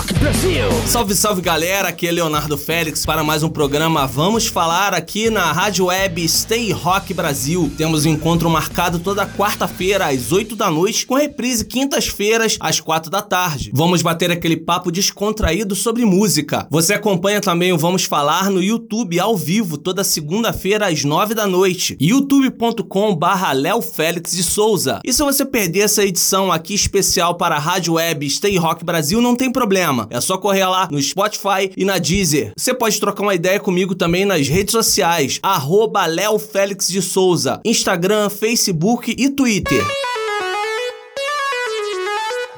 Rock Brasil! Salve, salve galera, aqui é Leonardo Félix para mais um programa Vamos Falar aqui na Rádio Web Stay Rock Brasil. Temos um encontro marcado toda quarta-feira às 8 da noite, com reprise quintas-feiras às 4 da tarde. Vamos bater aquele papo descontraído sobre música. Você acompanha também o Vamos Falar no YouTube ao vivo toda segunda-feira às 9 da noite, youtube.com barra Léo Félix de Souza. E se você perder essa edição aqui especial para a Rádio Web Stay Rock Brasil, não tem problema. É só correr lá no Spotify e na Deezer. Você pode trocar uma ideia comigo também nas redes sociais, arroba Léo Félix de Souza, Instagram, Facebook e Twitter.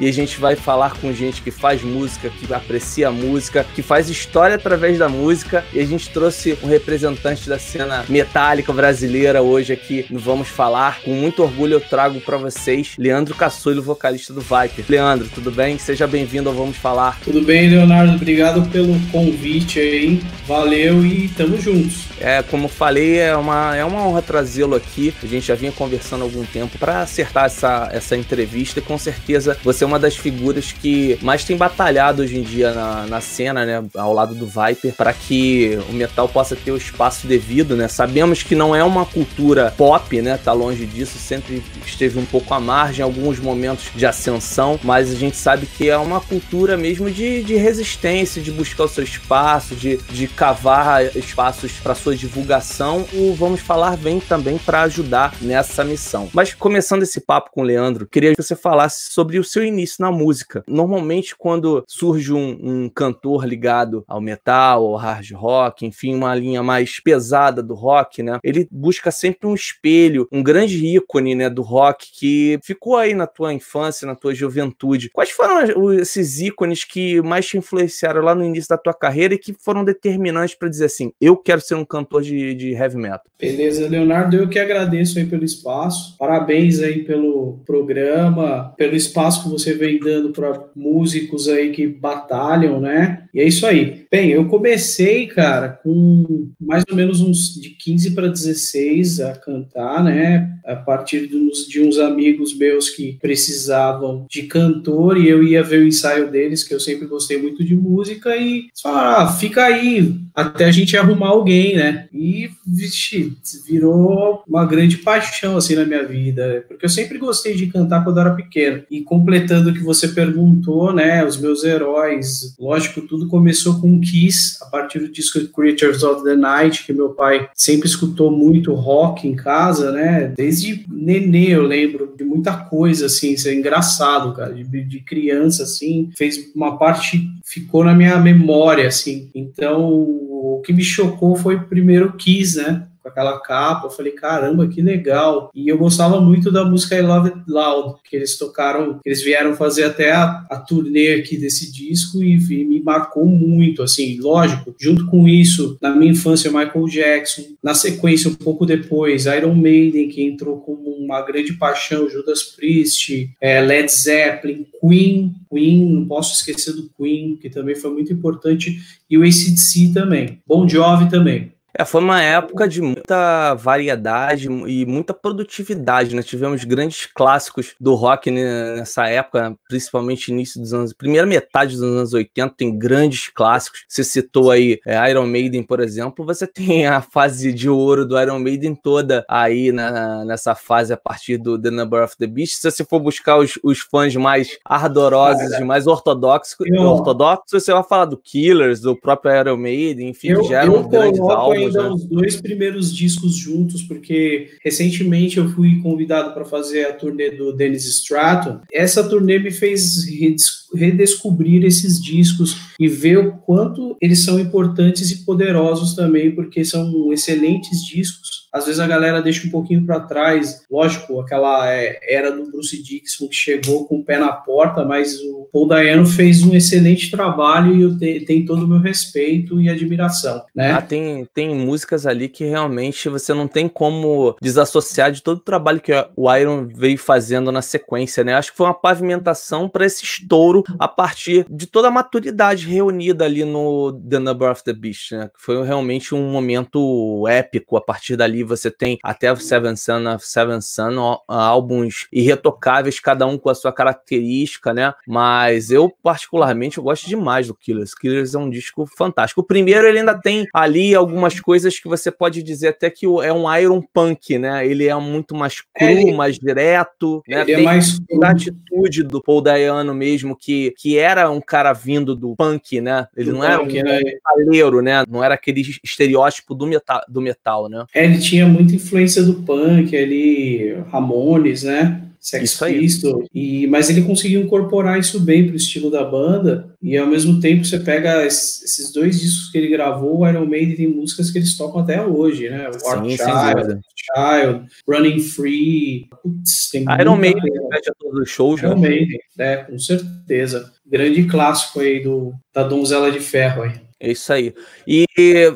E a gente vai falar com gente que faz música, que aprecia a música, que faz história através da música. E a gente trouxe um representante da cena metálica brasileira hoje aqui no Vamos Falar. Com muito orgulho eu trago para vocês Leandro Caçulho, vocalista do Viper. Leandro, tudo bem? Seja bem-vindo ao Vamos Falar. Tudo bem, Leonardo? Obrigado pelo convite aí. Valeu e tamo juntos. É, como falei, é uma, é uma honra trazê-lo aqui. A gente já vinha conversando há algum tempo para acertar essa, essa entrevista e com certeza você é uma das figuras que mais tem batalhado hoje em dia na, na cena, né, ao lado do Viper, para que o metal possa ter o espaço devido, né? Sabemos que não é uma cultura pop, né? Tá longe disso, sempre esteve um pouco à margem, alguns momentos de ascensão, mas a gente sabe que é uma cultura mesmo de, de resistência, de buscar o seu espaço, de, de cavar espaços para sua divulgação. O Vamos Falar vem também para ajudar nessa missão. Mas começando esse papo com o Leandro, queria que você falasse sobre o seu início na música. Normalmente, quando surge um, um, cantor ligado ao metal, ao hard rock, enfim, uma linha mais pesada do rock, né? Ele busca sempre um espelho, um grande ícone, né, do rock que ficou aí na tua infância, na tua juventude. Quais foram esses ícones que mais te influenciaram lá no início da tua carreira e que foram determinantes para dizer assim, eu quero ser um cantor de, de heavy metal? Beleza, Leonardo, eu que agradeço aí pelo espaço. Parabéns aí pelo programa, pelo espaço que você vem dando para músicos aí que batalham, né? E é isso aí. Bem, eu comecei, cara, com mais ou menos uns de 15 para 16 a cantar, né? A partir de uns, de uns amigos meus que precisavam de cantor e eu ia ver o ensaio deles, que eu sempre gostei muito de música, e falaram, ah, fica aí até a gente arrumar alguém, né? E, virou uma grande paixão, assim, na minha vida, porque eu sempre gostei de cantar quando eu era pequeno. E completando o que você perguntou, né, os meus heróis, lógico, tudo começou com Kiss, a partir do disco Creatures of the Night, que meu pai sempre escutou muito rock em casa, né, desde nenê eu lembro de muita coisa, assim, isso é engraçado, cara, de, de criança, assim, fez uma parte, ficou na minha memória, assim, então o que me chocou foi primeiro Kiss, né, com aquela capa. Eu falei, caramba, que legal. E eu gostava muito da música I Love It Loud, que eles tocaram, eles vieram fazer até a, a turnê aqui desse disco e, e, me marcou muito, assim, lógico, junto com isso, na minha infância, Michael Jackson, na sequência, um pouco depois, Iron Maiden, que entrou como uma grande paixão, Judas Priest, é, Led Zeppelin, Queen, Queen, não posso esquecer do Queen, que também foi muito importante, e o ACDC também, Bon Jovi também. É, foi uma época de muita variedade e muita produtividade, né? Tivemos grandes clássicos do rock nessa época, principalmente início dos anos, primeira metade dos anos 80, tem grandes clássicos. Você citou aí é, Iron Maiden, por exemplo, você tem a fase de ouro do Iron Maiden toda aí na, nessa fase a partir do The Number of the Beast. Se você for buscar os, os fãs mais ardorosos e mais ortodoxos, eu, ortodoxos, você vai falar do Killers, do próprio Iron Maiden, enfim, eu, já eram grandes álbuns ainda né? os dois primeiros discos juntos, porque recentemente eu fui convidado para fazer a turnê do Dennis Stratton. Essa turnê me fez redescobrir esses discos e ver o quanto eles são importantes e poderosos também, porque são excelentes discos às vezes a galera deixa um pouquinho para trás. Lógico, aquela é, era do Bruce Dixon que chegou com o pé na porta, mas o Paul Dayano fez um excelente trabalho e eu te, tem todo o meu respeito e admiração, né? Ah, tem, tem músicas ali que realmente você não tem como desassociar de todo o trabalho que o Iron veio fazendo na sequência, né? Acho que foi uma pavimentação para esse estouro a partir de toda a maturidade reunida ali no The Number of the Beast, né? Foi realmente um momento épico. A partir dali você tem até Seven Son of Seven Son, álbuns irretocáveis, cada um com a sua característica, né? Mas eu, particularmente, eu gosto demais do Killers. Killers é um disco fantástico. O primeiro, ele ainda tem ali algumas coisas que você pode dizer até que é um Iron Punk, né? Ele é muito mais cru, é, mais direto, né? Ele é tem é mais a atitude do Paul Dayano mesmo, que, que era um cara vindo do punk, né? Ele do não era punk, um né? metaleiro, né? Não era aquele estereótipo do metal, do metal, né? É, ele tinha muita influência do punk, ali, Ramones, né? Sex Pistols, e mas ele conseguiu incorporar isso bem pro estilo da banda e ao mesmo tempo você pega esses dois discos que ele gravou, o Iron Maiden tem músicas que eles tocam até hoje, né? War Sim, Child, Child, Running Free, putz, tem Iron Maiden repete a todos os shows, Iron né? Maiden, é, com certeza. Grande clássico aí do da Donzela de Ferro aí. É isso aí. E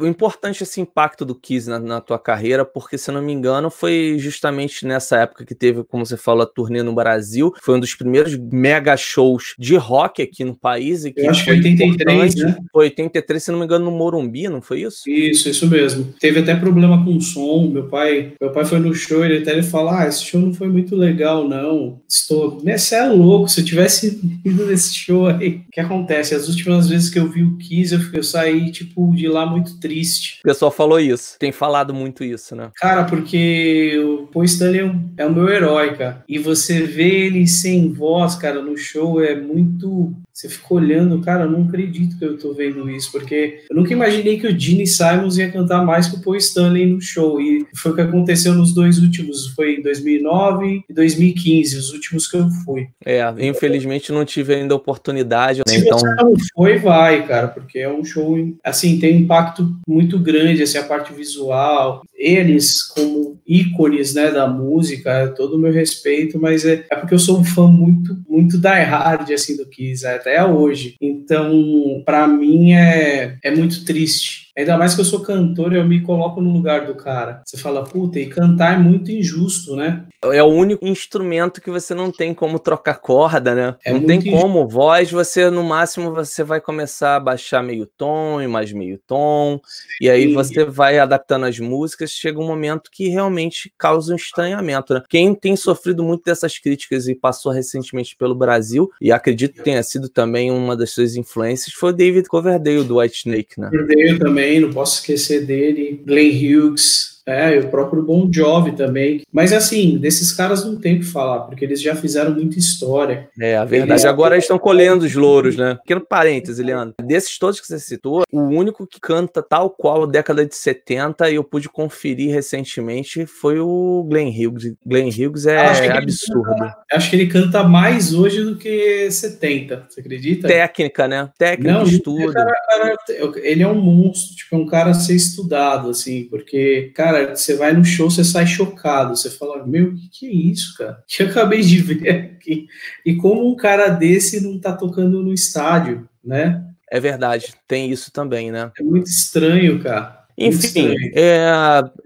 o importante esse impacto do Kiss na, na, tua carreira, porque se eu não me engano, foi justamente nessa época que teve, como você falou, a turnê no Brasil. Foi um dos primeiros mega shows de rock aqui no país. E que eu acho que 83, né? Foi 83, se não me engano, no Morumbi, não foi isso? Isso, isso mesmo. Teve até problema com o som. Meu pai, meu pai foi no show ele até ele falou: Ah, esse show não foi muito legal, não. Estou. Você é louco, se eu tivesse ido nesse show aí. O que acontece? As últimas vezes que eu vi o Kiss, eu, eu saí, tipo, de lá muito triste. O pessoal falou isso, tem falado muito isso, né? Cara, porque o Paul Stanley é, um, é o meu herói, cara. E você vê ele sem voz, cara, no show é muito você fica olhando, cara, eu não acredito que eu tô vendo isso, porque eu nunca imaginei que o Gene Simons ia cantar mais que o Paul Stanley no show, e foi o que aconteceu nos dois últimos, foi em 2009 e 2015, os últimos que eu fui. É, infelizmente não tive ainda a oportunidade. Né? Se então... você não foi, vai, cara, porque é um show, assim, tem um impacto muito grande, assim, a parte visual, eles como ícones, né, da música, todo o meu respeito, mas é, é porque eu sou um fã muito, muito die hard, assim, do Kiss, é, até hoje. Então, para mim é, é muito triste Ainda mais que eu sou cantor, eu me coloco no lugar do cara. Você fala, puta, e cantar é muito injusto, né? É o único instrumento que você não tem como trocar corda, né? É não tem injusto. como. Voz, você, no máximo, você vai começar a baixar meio tom e mais meio tom. Sim. E aí você vai adaptando as músicas. Chega um momento que realmente causa um estranhamento, né? Quem tem sofrido muito dessas críticas e passou recentemente pelo Brasil, e acredito que tenha sido também uma das suas influências, foi o David Coverdale, do White Snake, né? Coverdale também, não posso esquecer dele, Glenn Hughes, é, e o próprio Bon Jovi também. Mas assim, desses caras não tem o que falar, porque eles já fizeram muita história. É, a verdade. Eles... Agora eles estão colhendo os louros, né? Pequeno parêntese, Leandro. Desses todos que você citou, o único que canta tal qual a década de 70 e eu pude conferir recentemente foi o Glenn Hughes. Glenn Hughes é absurdo. Canta, acho que ele canta mais hoje do que 70, você acredita? Técnica, né? Técnica, não, estudo. Cara, cara, ele é um monstro, tipo, é um cara a ser estudado, assim, porque, cara, cara, você vai no show, você sai chocado. Você fala, meu, o que, que é isso, cara? Que eu acabei de ver aqui. E como um cara desse não tá tocando no estádio, né? É verdade, tem isso também, né? É muito estranho, cara. Enfim, é,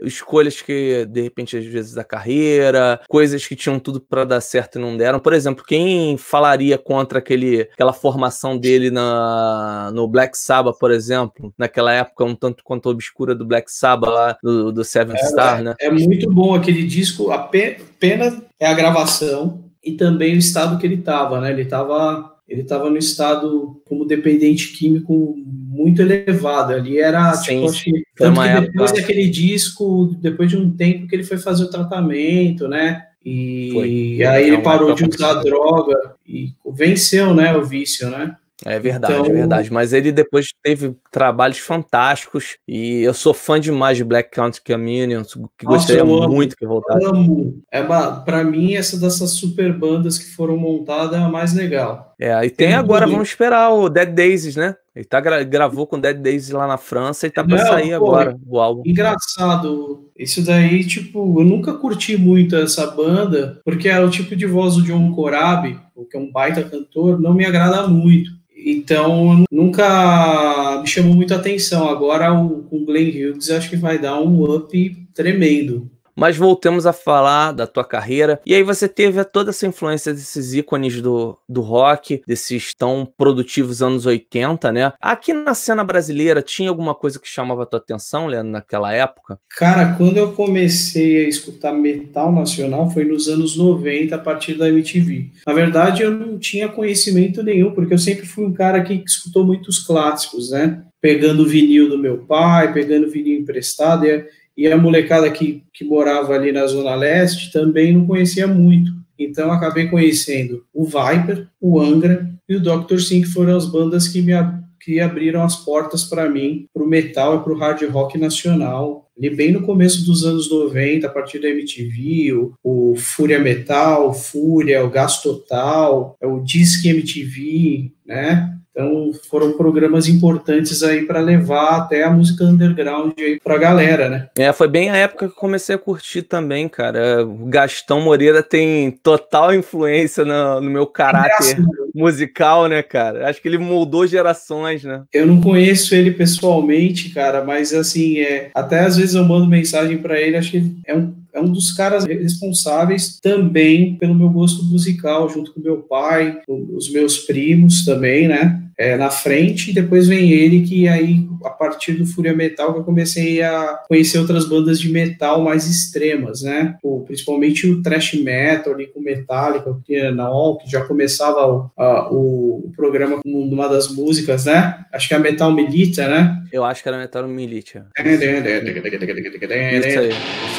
escolhas que, de repente, às vezes da carreira, coisas que tinham tudo para dar certo e não deram. Por exemplo, quem falaria contra aquele, aquela formação dele na, no Black Sabbath, por exemplo, naquela época um tanto quanto obscura do Black Sabbath lá, do, do Seven é, Star, né? É muito bom aquele disco, a pena é a gravação e também o estado que ele tava, né? Ele tava ele estava no estado como dependente químico muito elevado. Ali era, sim, tipo, acho que, tanto que depois daquele disco, depois de um tempo que ele foi fazer o tratamento, né? E foi. aí ele parou de usar droga e venceu, né, o vício, né? É verdade, então, é verdade. Mas ele depois teve trabalhos fantásticos e eu sou fã demais de Black Country Communion, que Nossa, gostaria muito que voltasse. Amo. É para mim essa dessas super bandas que foram montadas é a mais legal. É, e tem agora, vamos esperar o Dead Daisies, né? Ele tá gra gravou com Dead Daisies lá na França e tá pra Não, sair pô, agora o álbum. Engraçado. Isso daí, tipo, eu nunca curti muito essa banda, porque é o tipo de voz do John Corabi, que é um baita cantor, não me agrada muito. Então, nunca me chamou muito atenção. Agora, o, o Glenn Hughes acho que vai dar um up tremendo. Mas voltemos a falar da tua carreira. E aí você teve toda essa influência desses ícones do, do rock, desses tão produtivos anos 80, né? Aqui na cena brasileira, tinha alguma coisa que chamava a tua atenção, Leandro, naquela época? Cara, quando eu comecei a escutar metal nacional foi nos anos 90, a partir da MTV. Na verdade, eu não tinha conhecimento nenhum, porque eu sempre fui um cara que escutou muitos clássicos, né? Pegando vinil do meu pai, pegando vinil emprestado. E e a molecada que, que morava ali na Zona Leste também não conhecia muito. Então acabei conhecendo o Viper, o Angra e o Dr. Sim, que foram as bandas que me que abriram as portas para mim, para o metal e para o hard rock nacional. Ali bem no começo dos anos 90, a partir da MTV, o, o Fúria Metal, o Fúria, o Gás Total, o Disque MTV, né? Então foram programas importantes aí para levar até a música underground aí pra galera, né? É, foi bem a época que eu comecei a curtir também, cara. O Gastão Moreira tem total influência no, no meu caráter musical, né, cara? Acho que ele moldou gerações, né? Eu não conheço ele pessoalmente, cara, mas assim, é, até às vezes eu mando mensagem para ele, acho que ele é um é um dos caras responsáveis também pelo meu gosto musical, junto com meu pai, os meus primos também, né? É, na frente, e depois vem ele, que aí, a partir do Fúria Metal, que eu comecei a conhecer outras bandas de metal mais extremas, né? Pô, principalmente o thrash metal ali com Metallica, que na OL, que já começava o, a, o, programa com uma das músicas, né? Acho que é a Metal Milita, né? Eu acho que era Metal Milita. Aí. Isso aí.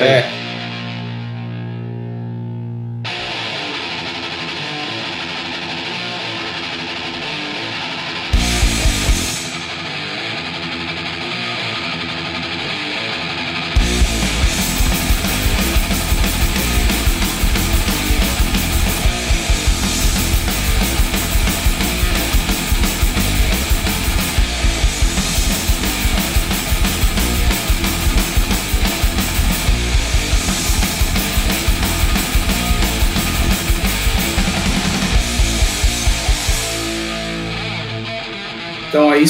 É. Então,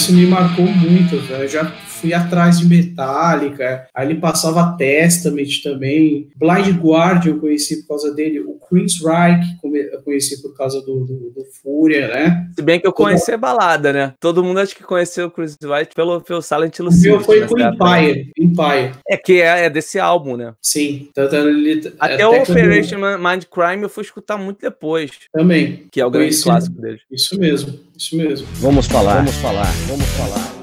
isso me marcou muito. Eu já fui atrás de Metallica, aí ele passava Testament também. Blind Guardian eu conheci por causa dele. O Chris Reich eu conheci por causa do, do, do Fúria, né? Se bem que eu conheci a balada, né? Todo mundo acho que conheceu o Chris Reich pelo, pelo Silent Hill. O meu foi com Empire, Empire. É que é, é, desse álbum, né? Sim. Tanto ele, até, até o Operation Mind Crime eu fui escutar muito depois. Também. Que é o grande clássico dele. Isso mesmo, isso mesmo. Vamos falar, vamos falar, vamos falar.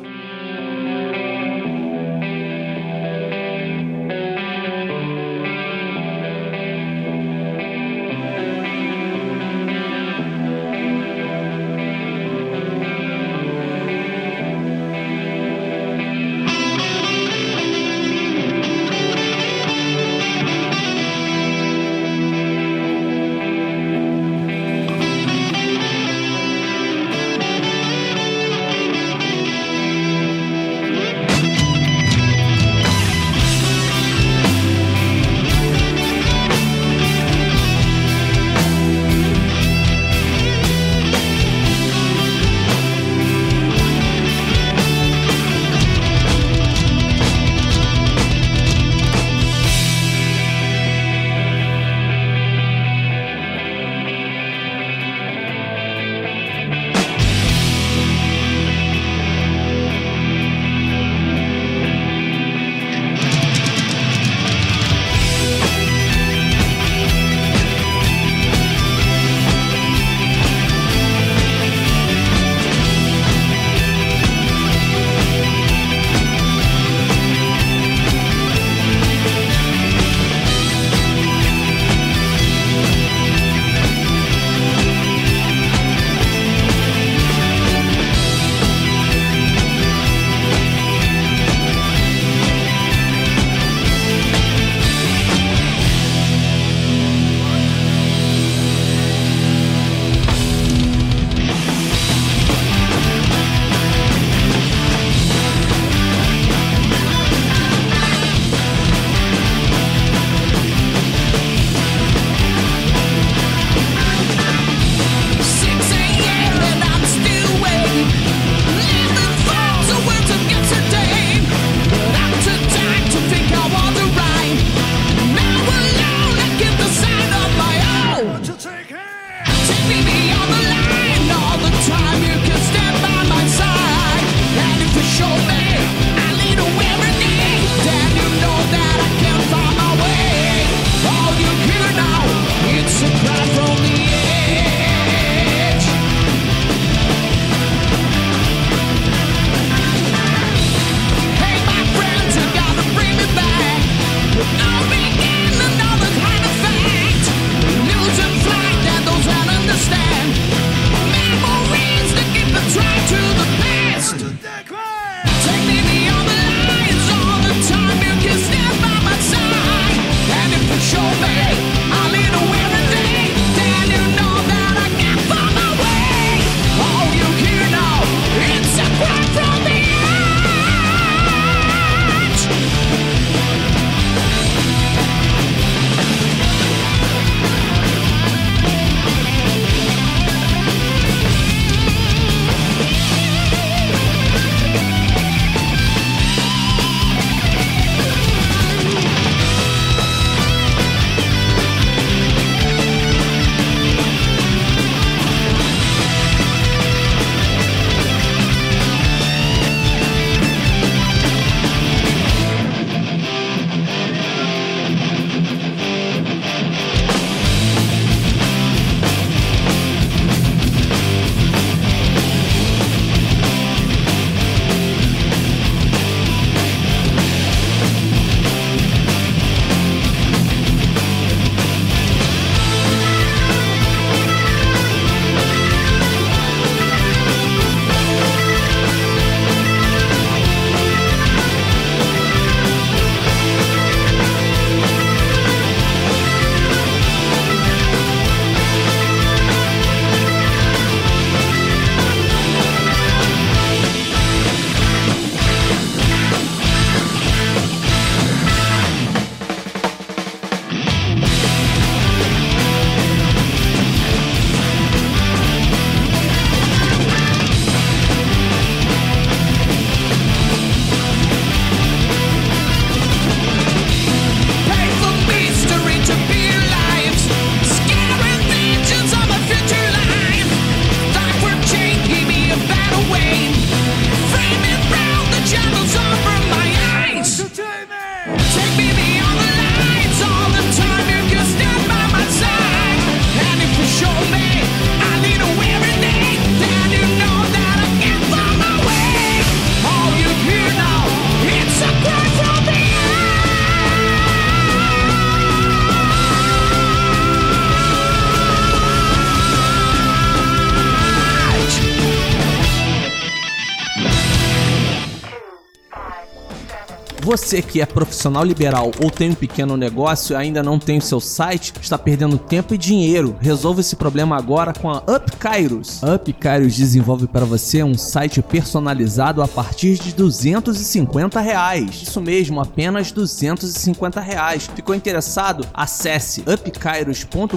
Você que é profissional liberal ou tem um pequeno negócio e ainda não tem o seu site, está perdendo tempo e dinheiro. Resolva esse problema agora com a Up Kairos. A desenvolve para você um site personalizado a partir de 250 reais. Isso mesmo, apenas 250 reais. Ficou interessado? Acesse upkairos.com.br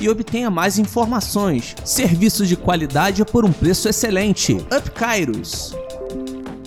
e obtenha mais informações. Serviços de qualidade por um preço excelente. Up Kairos.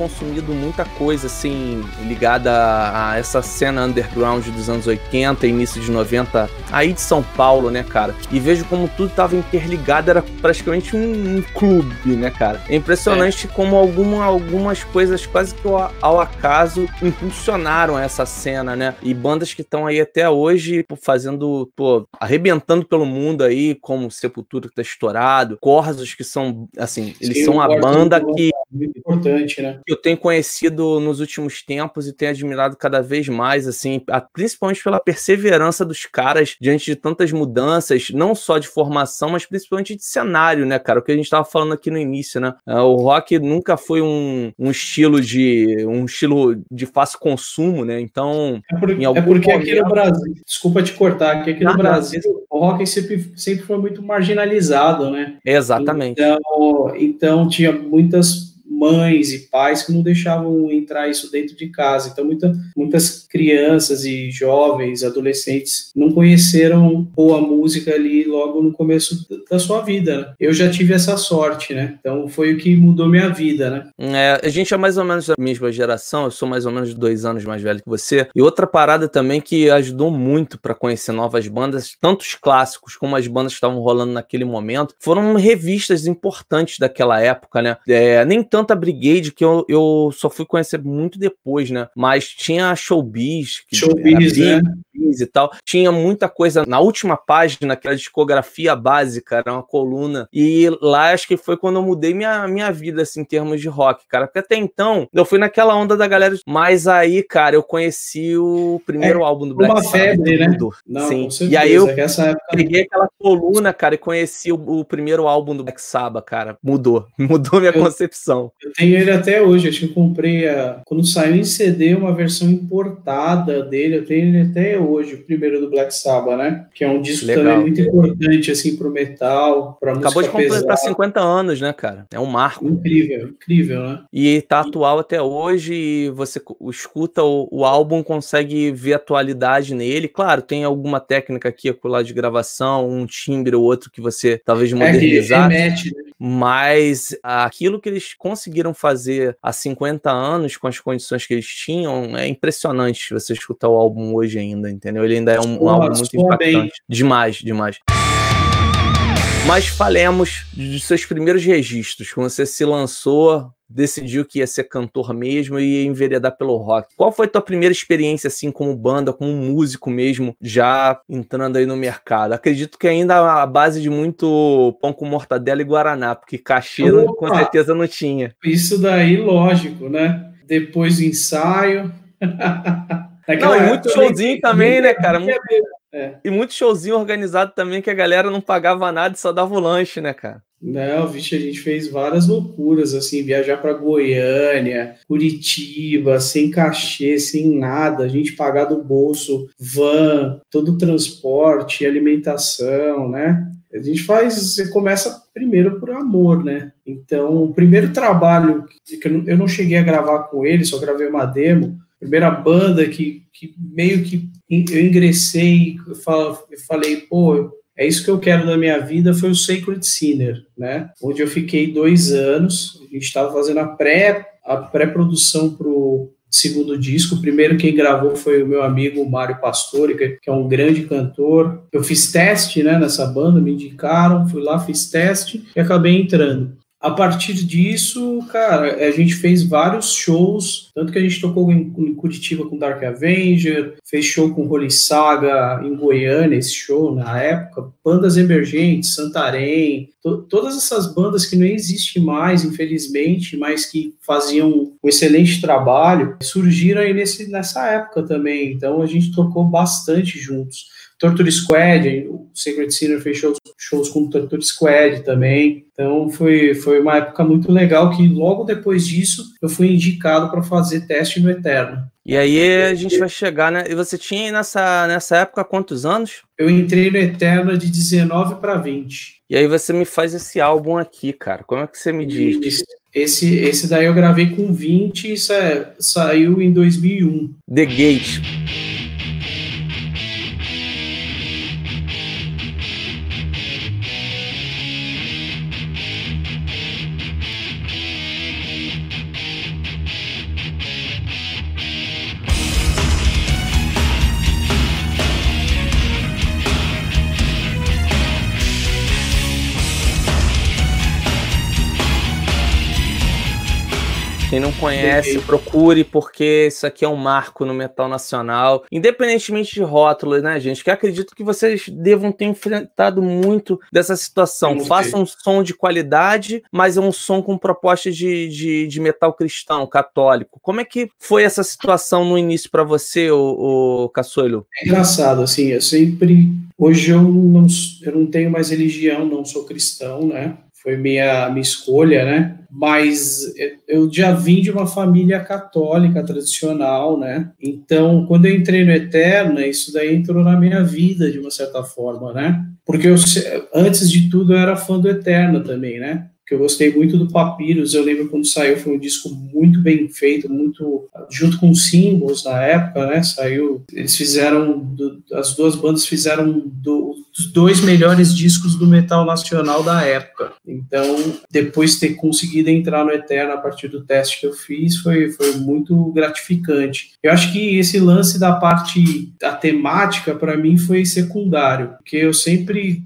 consumido muita coisa assim ligada a essa cena underground dos anos 80, início de 90, aí de São Paulo, né, cara? E vejo como tudo estava interligado, era praticamente um, um, clube, né, cara? É impressionante é. como alguma, algumas coisas quase que ao, ao, acaso impulsionaram essa cena, né? E bandas que estão aí até hoje fazendo, pô, arrebentando pelo mundo aí, como Sepultura que tá estourado, Corsos que são, assim, eles Sim, são a banda é que. Muito importante, né? Eu tenho conhecido nos últimos tempos e tenho admirado cada vez mais, assim, principalmente pela perseverança dos caras diante de tantas mudanças, não só de formação, mas principalmente de cenário, né, cara? O que a gente estava falando aqui no início, né? É, o rock nunca foi um, um estilo de um estilo de fácil consumo, né? Então, é, por, é porque momento... aqui no Brasil, desculpa te cortar, que aqui no Brasil o rock sempre, sempre foi muito marginalizado, né? Exatamente. Então, então tinha muitas mães e pais que não deixavam entrar isso dentro de casa. Então, muita, muitas crianças e jovens, adolescentes, não conheceram boa música ali logo no começo da sua vida. Né? Eu já tive essa sorte, né? Então, foi o que mudou minha vida, né? É, a gente é mais ou menos da mesma geração, eu sou mais ou menos dois anos mais velho que você. E outra parada também que ajudou muito para conhecer novas bandas, tanto os clássicos como as bandas que estavam rolando naquele momento, foram revistas importantes daquela época, né? É, nem tanto tanta Brigade que eu, eu só fui conhecer muito depois, né? Mas tinha Showbiz, que Showbiz, né? E tal. Tinha muita coisa na última página, aquela discografia básica, era uma coluna. E lá acho que foi quando eu mudei minha, minha vida, assim, em termos de rock, cara. Porque até então eu fui naquela onda da galera. Mas aí, cara, eu conheci o primeiro é, álbum do Black Sabbath. Uma febre, né? Não, Sim. Certeza, e aí eu época... peguei aquela coluna, cara, e conheci o, o, primeiro álbum do Black Sabbath, cara. Mudou. Mudou minha eu, concepção. Eu tenho ele até hoje. Acho que eu comprei a... quando saiu em CD uma versão importada dele. Eu tenho ele até hoje, o primeiro do Black Sabbath, né? Que é um disco Legal. também muito importante, assim, pro metal, pra música Acabou de completar 50 anos, né, cara? É um marco. Incrível, incrível, né? E tá atual até hoje, e você escuta o, o álbum, consegue ver atualidade nele. Claro, tem alguma técnica aqui, lá de gravação, um timbre ou outro que você talvez modernizar. É, remete, né? Mas aquilo que eles conseguiram fazer há 50 anos, com as condições que eles tinham, é impressionante você escutar o álbum hoje ainda, entendeu? Ele ainda é um, um álbum muito impactante. Bem. Demais, demais. Mas falemos de seus primeiros registros, quando você se lançou, decidiu que ia ser cantor mesmo e ia enveredar pelo rock. Qual foi a tua primeira experiência assim como banda, como músico mesmo, já entrando aí no mercado? Acredito que ainda a base de muito pão com mortadela e guaraná, porque cachê com certeza não tinha. Isso daí, lógico, né? Depois do ensaio, Naquela não, e muito showzinho também, né, cara? Muito, é. E muito showzinho organizado também que a galera não pagava nada e só dava o lanche, né, cara? Não, vixe, a gente fez várias loucuras, assim, viajar para Goiânia, Curitiba, sem cachê, sem nada, a gente pagar do bolso, van, todo o transporte, alimentação, né? A gente faz, você começa primeiro por amor, né? Então, o primeiro trabalho que eu não cheguei a gravar com ele, só gravei uma demo, primeira banda que, que meio que eu ingressei e falei, pô, é isso que eu quero da minha vida, foi o Sacred Sinner, né? Onde eu fiquei dois anos, a gente estava fazendo a pré a pré-produção para o segundo disco. O primeiro quem gravou foi o meu amigo Mário Pastore, que é um grande cantor. Eu fiz teste né, nessa banda, me indicaram, fui lá, fiz teste e acabei entrando. A partir disso, cara, a gente fez vários shows, tanto que a gente tocou em, Curitiba com Dark Avenger, fez show com Holy Saga em Goiânia, esse show na época, bandas emergentes, Santarém, to, todas essas bandas que não existem mais, infelizmente, mas que faziam um excelente trabalho, surgiram aí nesse, nessa época também, então a gente tocou bastante juntos. Torture Squad, o Secret Sinner fez shows, shows com o Torture Squad também. Então foi, foi uma época muito legal que logo depois disso eu fui indicado para fazer teste no Eterno. E aí a gente vai chegar, né? E você tinha nessa, nessa época quantos anos? Eu entrei no Eterno de 19 para 20. E aí você me faz esse álbum aqui, cara. Como é que você me diz? Esse, esse daí eu gravei com 20 e sa saiu em 2001. The Gate. Quem não conhece, procure, porque isso aqui é um marco no metal nacional, independentemente de rótulos, né, gente? Que acredito que vocês devam ter enfrentado muito dessa situação. Façam um som de qualidade, mas é um som com proposta de, de, de, metal cristão, católico. Como é que foi essa situação no início para você, o, o Caçolho? É engraçado, assim, eu sempre. Hoje eu não, eu não tenho mais religião, não sou cristão, né? Foi minha, minha escolha, né? Mas eu já vim de uma família católica tradicional, né? Então, quando eu entrei no Eterna, isso daí entrou na minha vida de uma certa forma, né? Porque eu, antes de tudo eu era fã do Eterna também, né? que eu gostei muito do Papyrus. Eu lembro quando saiu, foi um disco muito bem feito, muito junto com os símbolos na época, né? Saiu, eles fizeram, as duas bandas fizeram os dois melhores discos do metal nacional da época. Então, depois de ter conseguido entrar no Eterno a partir do teste que eu fiz, foi, foi muito gratificante. Eu acho que esse lance da parte da temática, para mim, foi secundário, porque eu sempre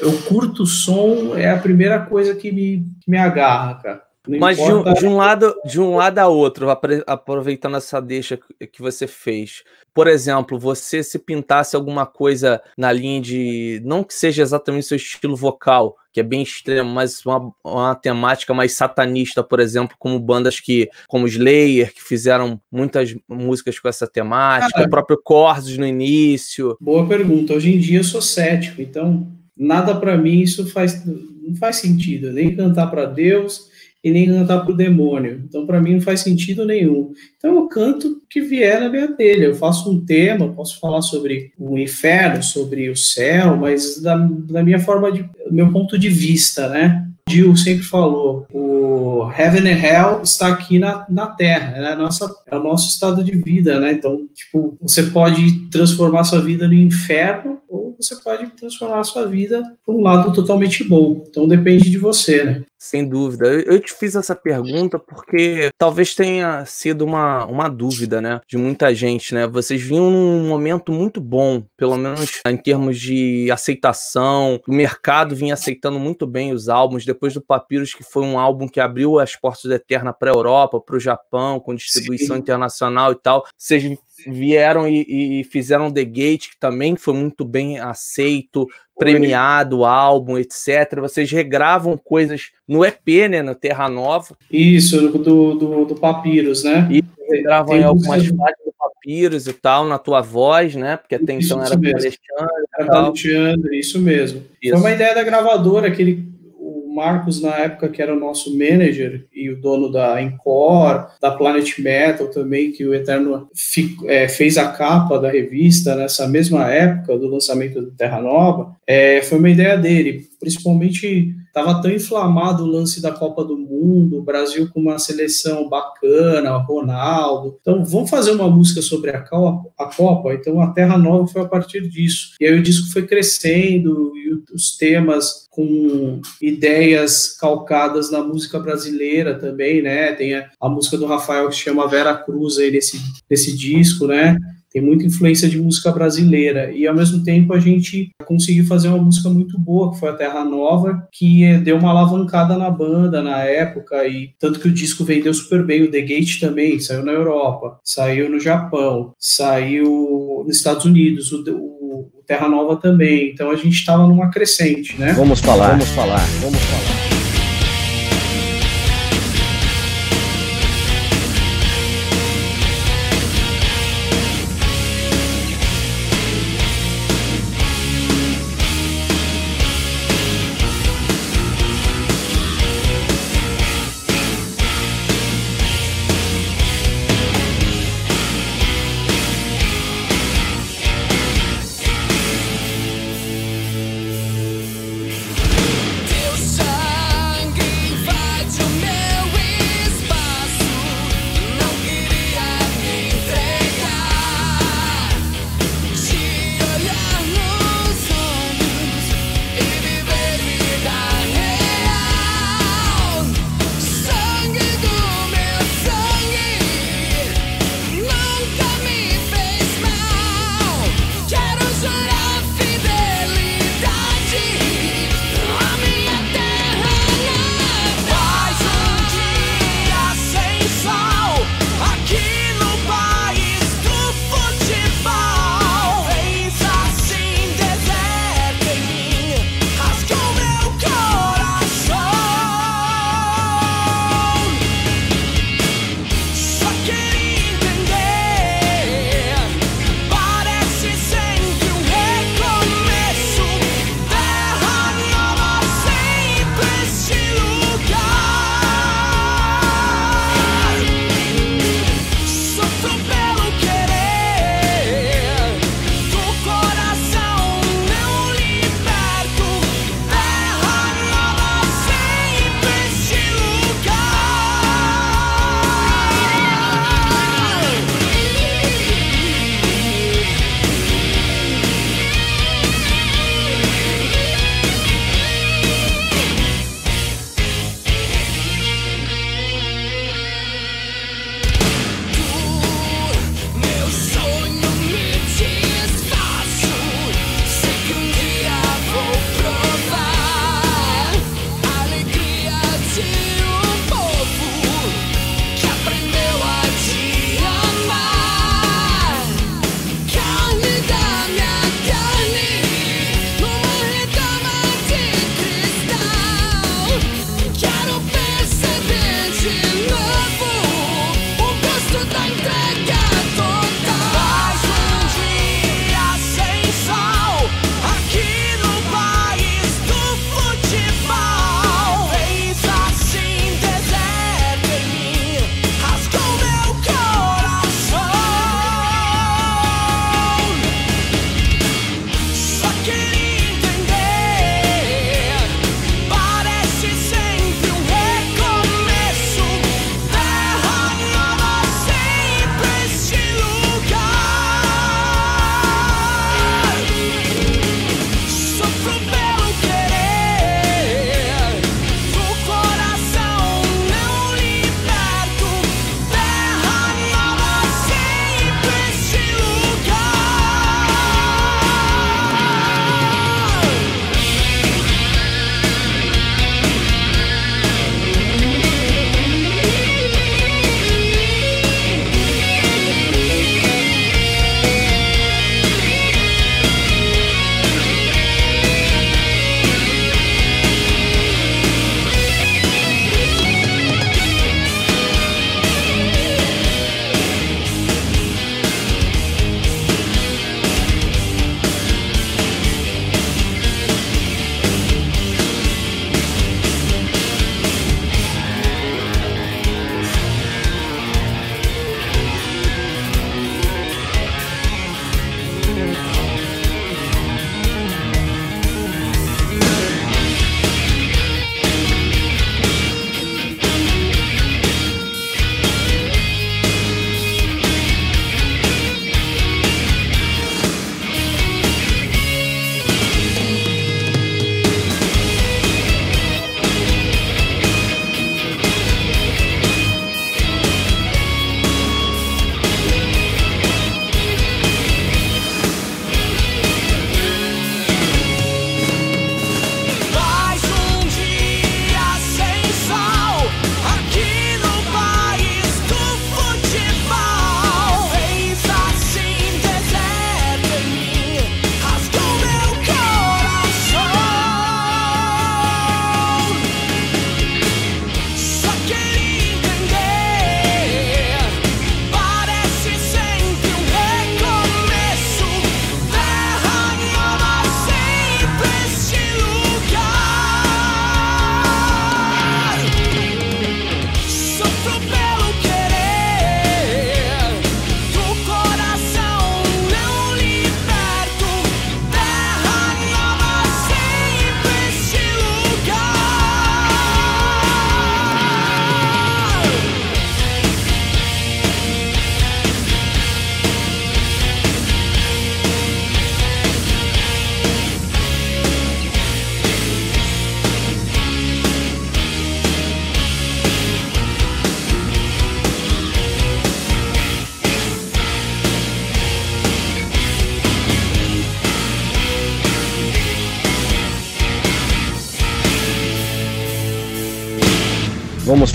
eu curto o som, é a primeira coisa que me, que me agarra, cara. Não Mas de um, de um, lado de um lado a outro, aproveitando essa deixa que você fez, por exemplo, você se pintasse alguma coisa na linha de não que seja exatamente seu estilo vocal, que é bem extremo, mas uma, uma temática mais satanista, por exemplo, como bandas que como Slayer, que fizeram muitas músicas com essa temática, Cara, o próprio Corsos no início. Boa pergunta. Hoje em dia eu sou cético, então nada para mim isso faz não faz sentido, nem cantar para Deus e nem cantar para o demônio. Então para mim não faz sentido nenhum. Então eu canto que vier na minha telha. Eu faço um tema, posso falar sobre o inferno, sobre o céu, mas da, da minha forma de meu ponto de vista, né? Gil sempre falou, o Heaven and Hell está aqui na, na Terra, é, a nossa, é o nosso estado de vida, né? Então, tipo, você pode transformar sua vida no inferno ou você pode transformar sua vida para um lado totalmente bom. Então, depende de você, né? Sem dúvida. Eu te fiz essa pergunta porque talvez tenha sido uma, uma dúvida, né? De muita gente, né? Vocês vinham num momento muito bom, pelo menos em termos de aceitação. O mercado vinha aceitando muito bem os álbuns. Depois do Papyrus, que foi um álbum que abriu as portas da Eterna para a Europa, para o Japão, com distribuição Sim. internacional e tal. Vocês vieram e, e, fizeram The Gate, que também foi muito bem aceito, premiado, álbum, etc. Vocês regravam coisas no EP, né, no Terra Nova. Isso, do, do, do Papyrus, né? E regravam algumas partes do Papyrus e tal, na tua voz, né? Porque até isso, então era com Alexandre. Era com Alexandre, isso mesmo. Isso. Foi uma ideia da gravadora, que ele Marcos, na época, que era o nosso manager e o dono da Encore, da Planet Metal também, que o Eterno é, fez a capa da revista nessa mesma época do lançamento do Terra Nova, é, foi uma ideia dele, principalmente estava tão inflamado o lance da Copa do Mundo, o Brasil com uma seleção bacana, Ronaldo. Então, vamos fazer uma música sobre a Copa, a Copa? Então, a Terra Nova foi a partir disso. E aí o disco foi crescendo e os temas com ideias calcadas na música brasileira também, né? Tem a, a música do Rafael que chama Vera Cruz aí nesse, nesse disco, né? Tem muita influência de música brasileira. E ao mesmo tempo a gente conseguiu fazer uma música muito boa que foi a Terra Nova que deu uma alavancada na banda na época. E tanto que o disco vendeu super bem. O The Gate também saiu na Europa saiu no Japão saiu nos Estados Unidos. O, o, o Terra Nova também. Então a gente estava numa crescente né? Vamos falar. Vamos falar. Vamos falar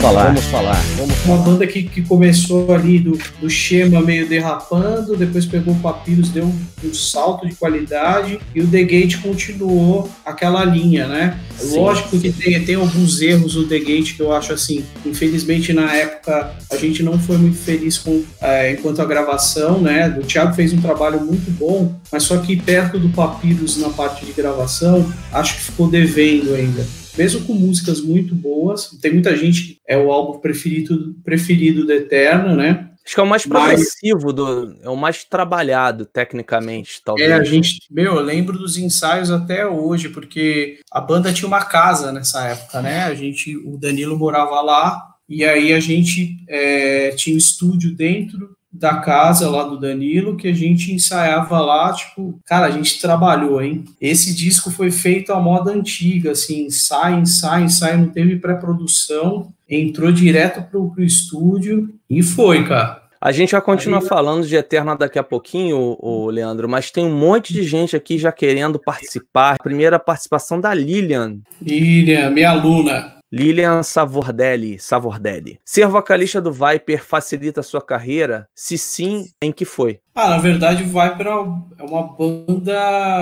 falar, vamos falar, vamos falar. Uma banda que, que começou ali do, do Shema meio derrapando, depois pegou o Papyrus, deu um, um, salto de qualidade e o The Gate continuou aquela linha, né? Sim, Lógico sim. que tem, tem alguns erros o The Gate que eu acho assim, infelizmente na época a gente não foi muito feliz com é, enquanto a gravação, né? O Thiago fez um trabalho muito bom, mas só que perto do Papyrus na parte de gravação, acho que ficou devendo ainda mesmo com músicas muito boas. Tem muita gente é o álbum preferido, preferido do Eterno, né? Acho que é o mais progressivo, Mas, do, é o mais trabalhado tecnicamente, talvez. É, a gente, meu, eu lembro dos ensaios até hoje, porque a banda tinha uma casa nessa época, né? A gente, o Danilo morava lá, e aí a gente é, tinha um estúdio dentro da casa lá do Danilo que a gente ensaiava lá, tipo, cara, a gente trabalhou, hein? Esse disco foi feito à moda antiga, assim, ensaio, ensaio, ensaio, não teve pré-produção, entrou direto pro, pro estúdio e foi, cara. A gente vai continuar Aí... falando de Eterna daqui a pouquinho, o Leandro, mas tem um monte de gente aqui já querendo participar. Primeira participação da Lilian. Lilian, minha aluna. Lilian Savordelli, Savordelli. Ser vocalista do Viper facilita a sua carreira? Se sim, em que foi? Ah, na verdade, o Viper é uma banda,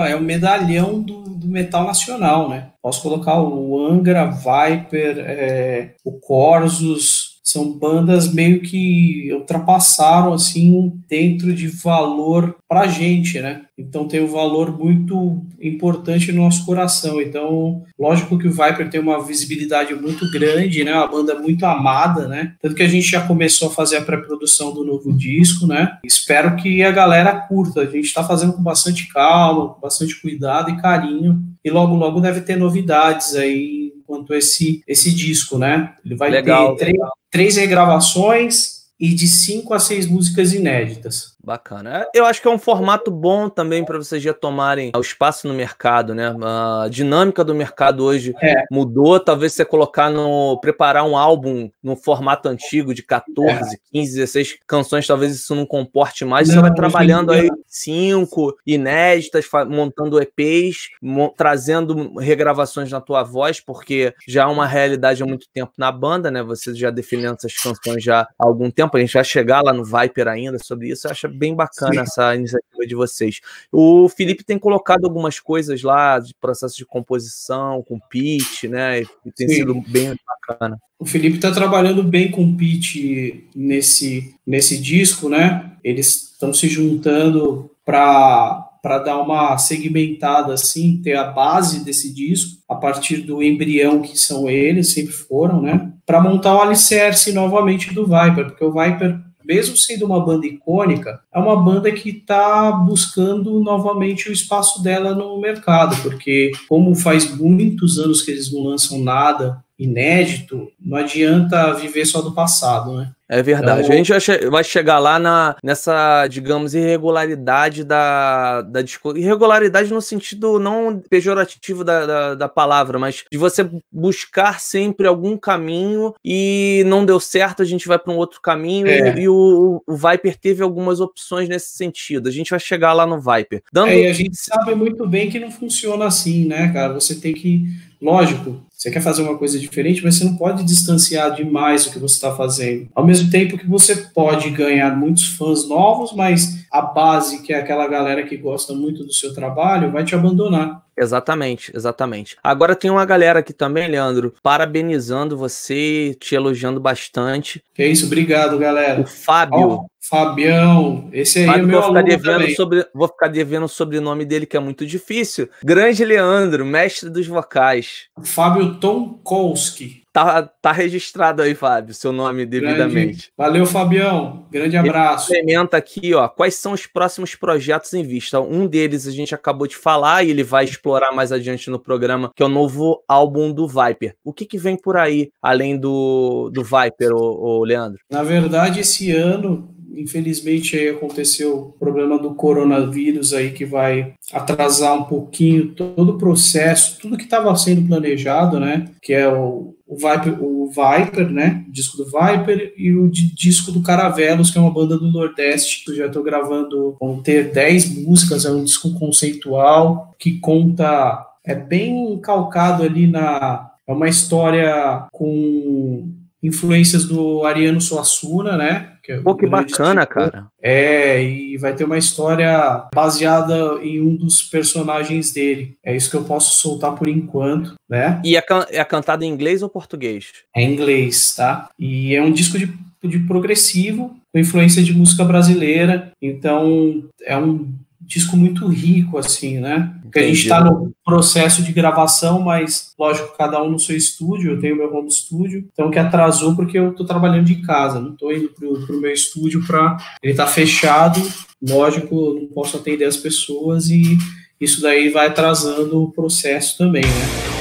é um medalhão do, do metal nacional, né? Posso colocar o Angra, Viper, é, o Corsus, são bandas meio que ultrapassaram assim dentro de valor para gente, né? Então tem um valor muito importante no nosso coração. Então, lógico que o Viper tem uma visibilidade muito grande, né? Uma banda muito amada, né? Tanto que a gente já começou a fazer a pré-produção do novo disco, né? Espero que a galera curta. A gente está fazendo com bastante calma, com bastante cuidado e carinho. E logo, logo deve ter novidades aí quanto esse, esse disco, né? Ele vai legal, ter legal. três regravações e de cinco a seis músicas inéditas. Bacana. Eu acho que é um formato bom também para vocês já tomarem o espaço no mercado, né? A dinâmica do mercado hoje é. mudou. Talvez você colocar no. preparar um álbum no formato antigo de 14, é. 15, 16 canções, talvez isso não comporte mais. Não, você vai trabalhando aí cinco inéditas, montando EPs, trazendo regravações na tua voz, porque já é uma realidade há muito tempo na banda, né? Você já definindo essas canções já há algum tempo. A gente vai chegar lá no Viper ainda sobre isso. Eu acho bem bacana Sim. essa iniciativa de vocês. O Felipe tem colocado algumas coisas lá de processo de composição, com pitch, né? E tem Sim. sido bem bacana. O Felipe está trabalhando bem com pitch nesse, nesse disco, né? Eles estão se juntando para para dar uma segmentada assim, ter a base desse disco a partir do embrião que são eles, sempre foram, né? Para montar o alicerce novamente do Viper, porque o Viper mesmo sendo uma banda icônica, é uma banda que está buscando novamente o espaço dela no mercado, porque como faz muitos anos que eles não lançam nada inédito, não adianta viver só do passado, né? É verdade. Então, a gente vai, che vai, chegar lá na, nessa, digamos, irregularidade da, da Irregularidade no sentido não pejorativo da, da, da, palavra, mas de você buscar sempre algum caminho e não deu certo, a gente vai para um outro caminho é. e, e o, o, Viper teve algumas opções nesse sentido. A gente vai chegar lá no Viper. Dando... É, e a gente sabe muito bem que não funciona assim, né, cara? Você tem que. Lógico, você quer fazer uma coisa diferente, mas você não pode distanciar demais o que você está fazendo. Ao mesmo tempo que você pode ganhar muitos fãs novos, mas a base, que é aquela galera que gosta muito do seu trabalho, vai te abandonar. Exatamente, exatamente. Agora tem uma galera aqui também, Leandro, parabenizando você, te elogiando bastante. Que isso, obrigado, galera. O Fábio. Fabião, esse aí Fábio, é meu vou ficar devendo sobre, Vou ficar devendo o sobrenome dele, que é muito difícil. Grande Leandro, mestre dos vocais. Fábio Tomkowski. Tá, tá registrado aí, Fábio, seu nome devidamente. Grande. Valeu, Fabião. Grande abraço. Ele aqui, ó, quais são os próximos projetos em vista. Um deles a gente acabou de falar e ele vai explorar mais adiante no programa, que é o novo álbum do Viper. O que, que vem por aí, além do, do Viper, ô, ô Leandro? Na verdade, esse ano infelizmente aí aconteceu o problema do coronavírus aí que vai atrasar um pouquinho todo o processo, tudo que estava sendo planejado, né? Que é o, o Viper, o Viper, né? O disco do Viper e o disco do Caravelos, que é uma banda do Nordeste. Eu já estou gravando, vão ter 10 músicas, é um disco conceitual que conta, é bem calcado ali na. É uma história com influências do Ariano Suassuna, né? É Pô, que bacana, cara. É, e vai ter uma história baseada em um dos personagens dele. É isso que eu posso soltar por enquanto, né? E é, can é cantada em inglês ou português? É em inglês, tá? E é um disco de, de progressivo, com influência de música brasileira. Então, é um disco muito rico, assim, né? Porque a gente está no processo de gravação, mas, lógico, cada um no seu estúdio, eu tenho meu home studio, então que atrasou porque eu estou trabalhando de casa, não estou indo pro, meu estúdio para ele tá fechado, lógico, não posso atender as pessoas e isso daí vai atrasando o processo também, né?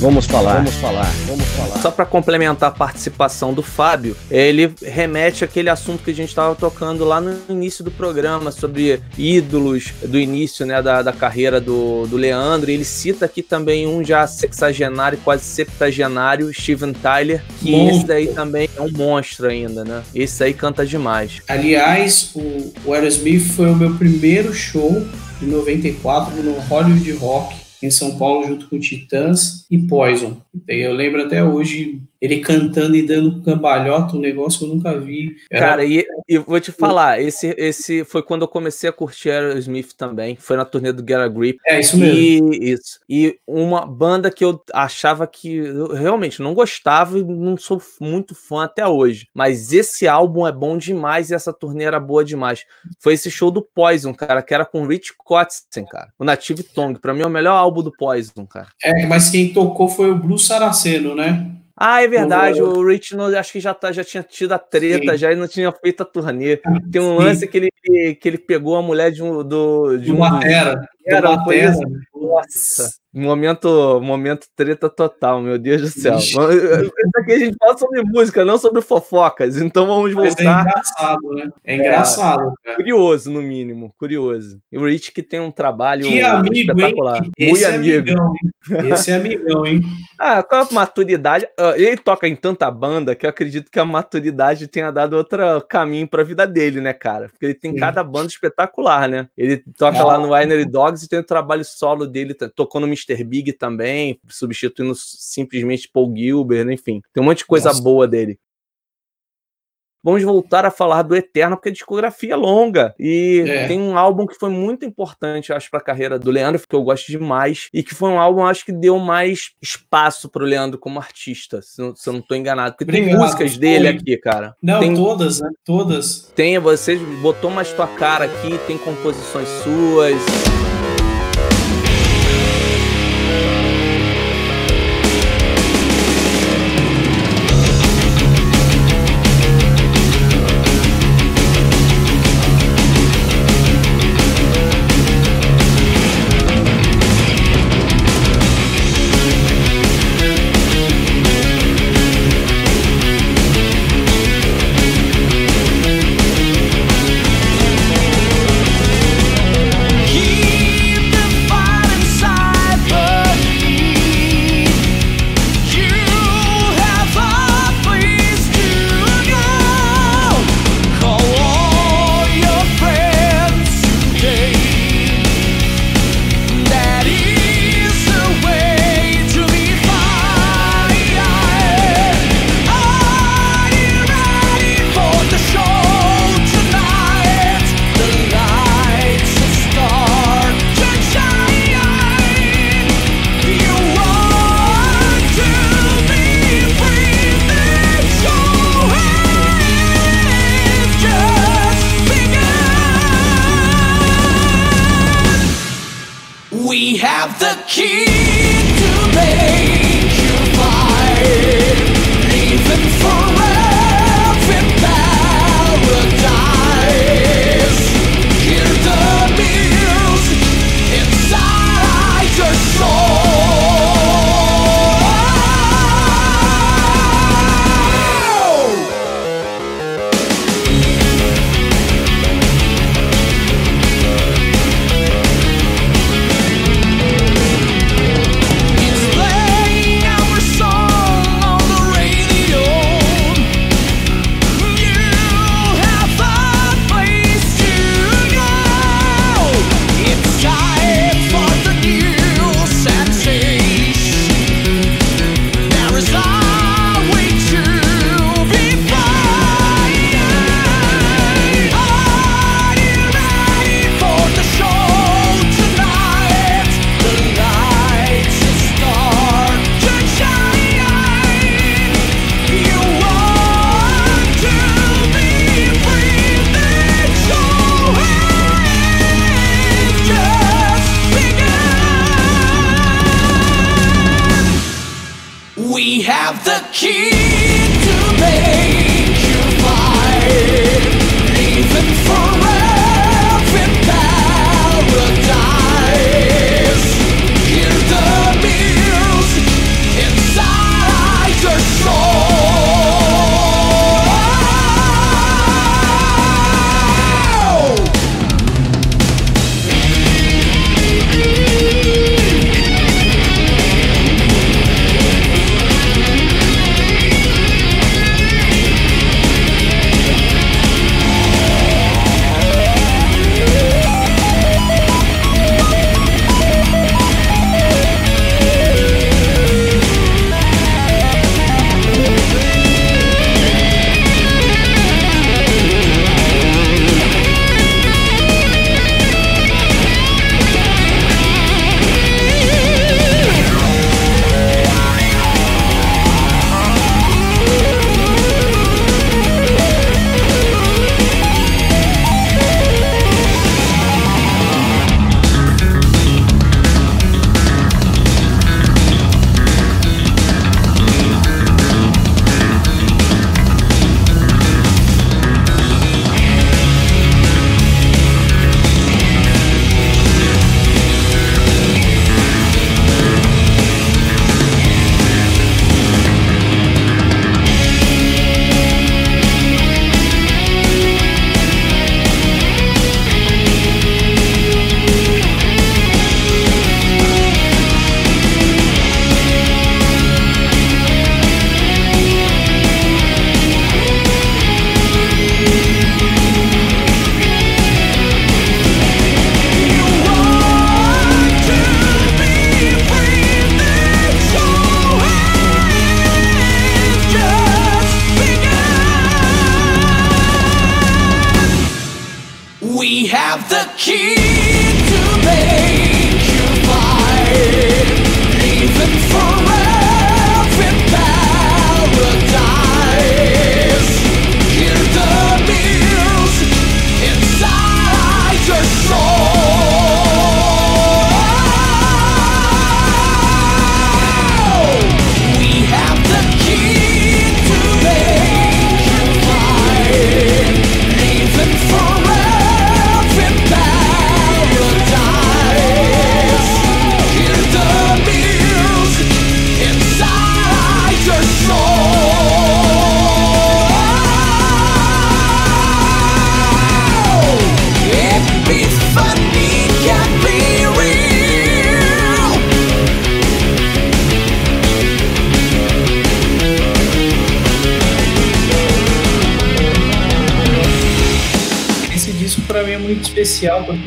Vamos falar, vamos falar, vamos falar. Só para complementar a participação do Fábio, ele remete àquele assunto que a gente estava tocando lá no início do programa sobre ídolos do início né, da, da carreira do, do Leandro. Ele cita aqui também um já sexagenário, quase septagenário, Steven Tyler, que monstro. esse daí também é um monstro ainda, né? Esse aí canta demais. Aliás, o, o Aerosmith foi o meu primeiro show em 94 no Hollywood Rock em São Paulo junto com Titãs e Poison. Eu lembro até hoje ele cantando e dando cambalhota, um negócio que eu nunca vi. Era... Cara, e, e, vou te falar, esse, esse foi quando eu comecei a curtir Aerosmith também, foi na turnê do Get a Grip. É, isso mesmo. E, isso. e uma banda que eu achava que eu realmente não gostava e não sou muito fã até hoje, mas esse álbum é bom demais e essa turnê era boa demais. Foi esse show do Poison, cara, que era com Rich Kotzen, cara, o Native Tongue, pra mim é o melhor álbum do Poison, cara. É, mas quem tocou foi o Blue Saraceno, né? Ah, é verdade. O Rich no, acho que já, tá, já tinha tido a treta, Sim. já não tinha feito a turnê. Tem um Sim. lance que ele, que ele pegou a mulher de um. Do, de um, uma terra. Era, Nossa. Momento, momento treta total, meu Deus do céu. Isso aqui a gente fala sobre música, não sobre fofocas, então vamos voltar. Mas é engraçado, né? É engraçado. É, curioso, no mínimo, curioso. E o Rich que tem um trabalho que amigo, espetacular. Hein? Muito é amigo. Amigão, Esse é amigão, hein? ah, com a maturidade. Ele toca em tanta banda que eu acredito que a maturidade tenha dado outro caminho para a vida dele, né, cara? Porque ele tem Sim. cada banda espetacular, né? Ele toca ah, lá no Winery Dogs e tem o trabalho solo dele, tocou no Mr. Big também, substituindo simplesmente Paul Gilbert, enfim. Tem um monte de coisa Nossa. boa dele vamos voltar a falar do Eterno, porque a discografia é longa. E é. tem um álbum que foi muito importante, acho, para a carreira do Leandro, que eu gosto demais, e que foi um álbum, acho que deu mais espaço pro Leandro como artista, se, eu não estou enganado. Porque Obrigado. tem músicas dele aqui, cara. Não, tem, todas, né? Todas. Tem, você botou mais tua cara aqui, tem composições suas.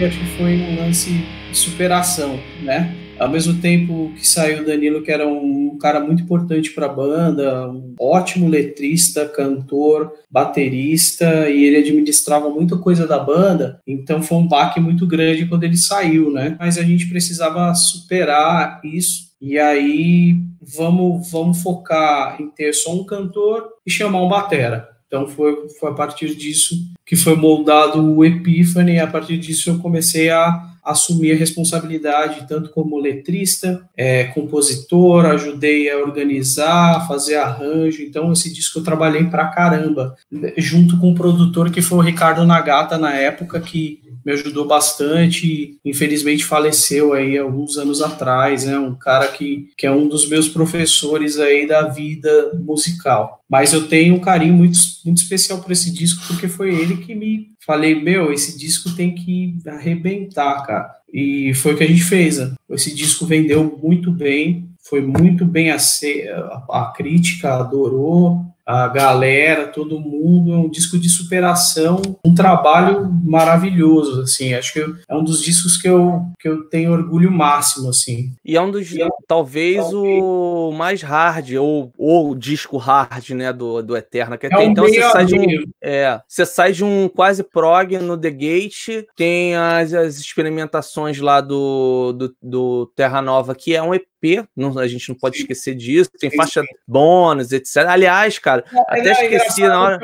Acho que foi um lance de superação, né? Ao mesmo tempo que saiu o Danilo, que era um cara muito importante para a banda, um ótimo letrista, cantor, baterista, e ele administrava muita coisa da banda, então foi um baque muito grande quando ele saiu, né? Mas a gente precisava superar isso, e aí vamos, vamos focar em ter só um cantor e chamar um batera. Então foi, foi a partir disso que foi moldado o Epiphany, e a partir disso eu comecei a assumir a responsabilidade tanto como letrista, é, compositor, ajudei a organizar, fazer arranjo. Então, esse disco eu trabalhei pra caramba, junto com o produtor que foi o Ricardo Nagata na época, que me ajudou bastante. Infelizmente faleceu aí alguns anos atrás, né? Um cara que, que é um dos meus professores aí da vida musical. Mas eu tenho um carinho muito, muito especial por esse disco porque foi ele que me falei, meu, esse disco tem que arrebentar, cara. E foi o que a gente fez. Né? Esse disco vendeu muito bem, foi muito bem aceito, a crítica adorou, a galera, todo mundo, é um disco de superação, um trabalho maravilhoso, assim, acho que é um dos discos que eu, que eu tenho orgulho máximo, assim. E é um dos, é, talvez, talvez, o mais hard, ou o disco hard, né, do, do Eterna, que é tem, um então você sai, de um, é, você sai de um quase prog no The Gate, tem as, as experimentações lá do, do, do Terra Nova, que é um EP não, a gente não pode esquecer disso, tem faixa bônus, etc. Aliás, cara, é, até é esqueci na hora.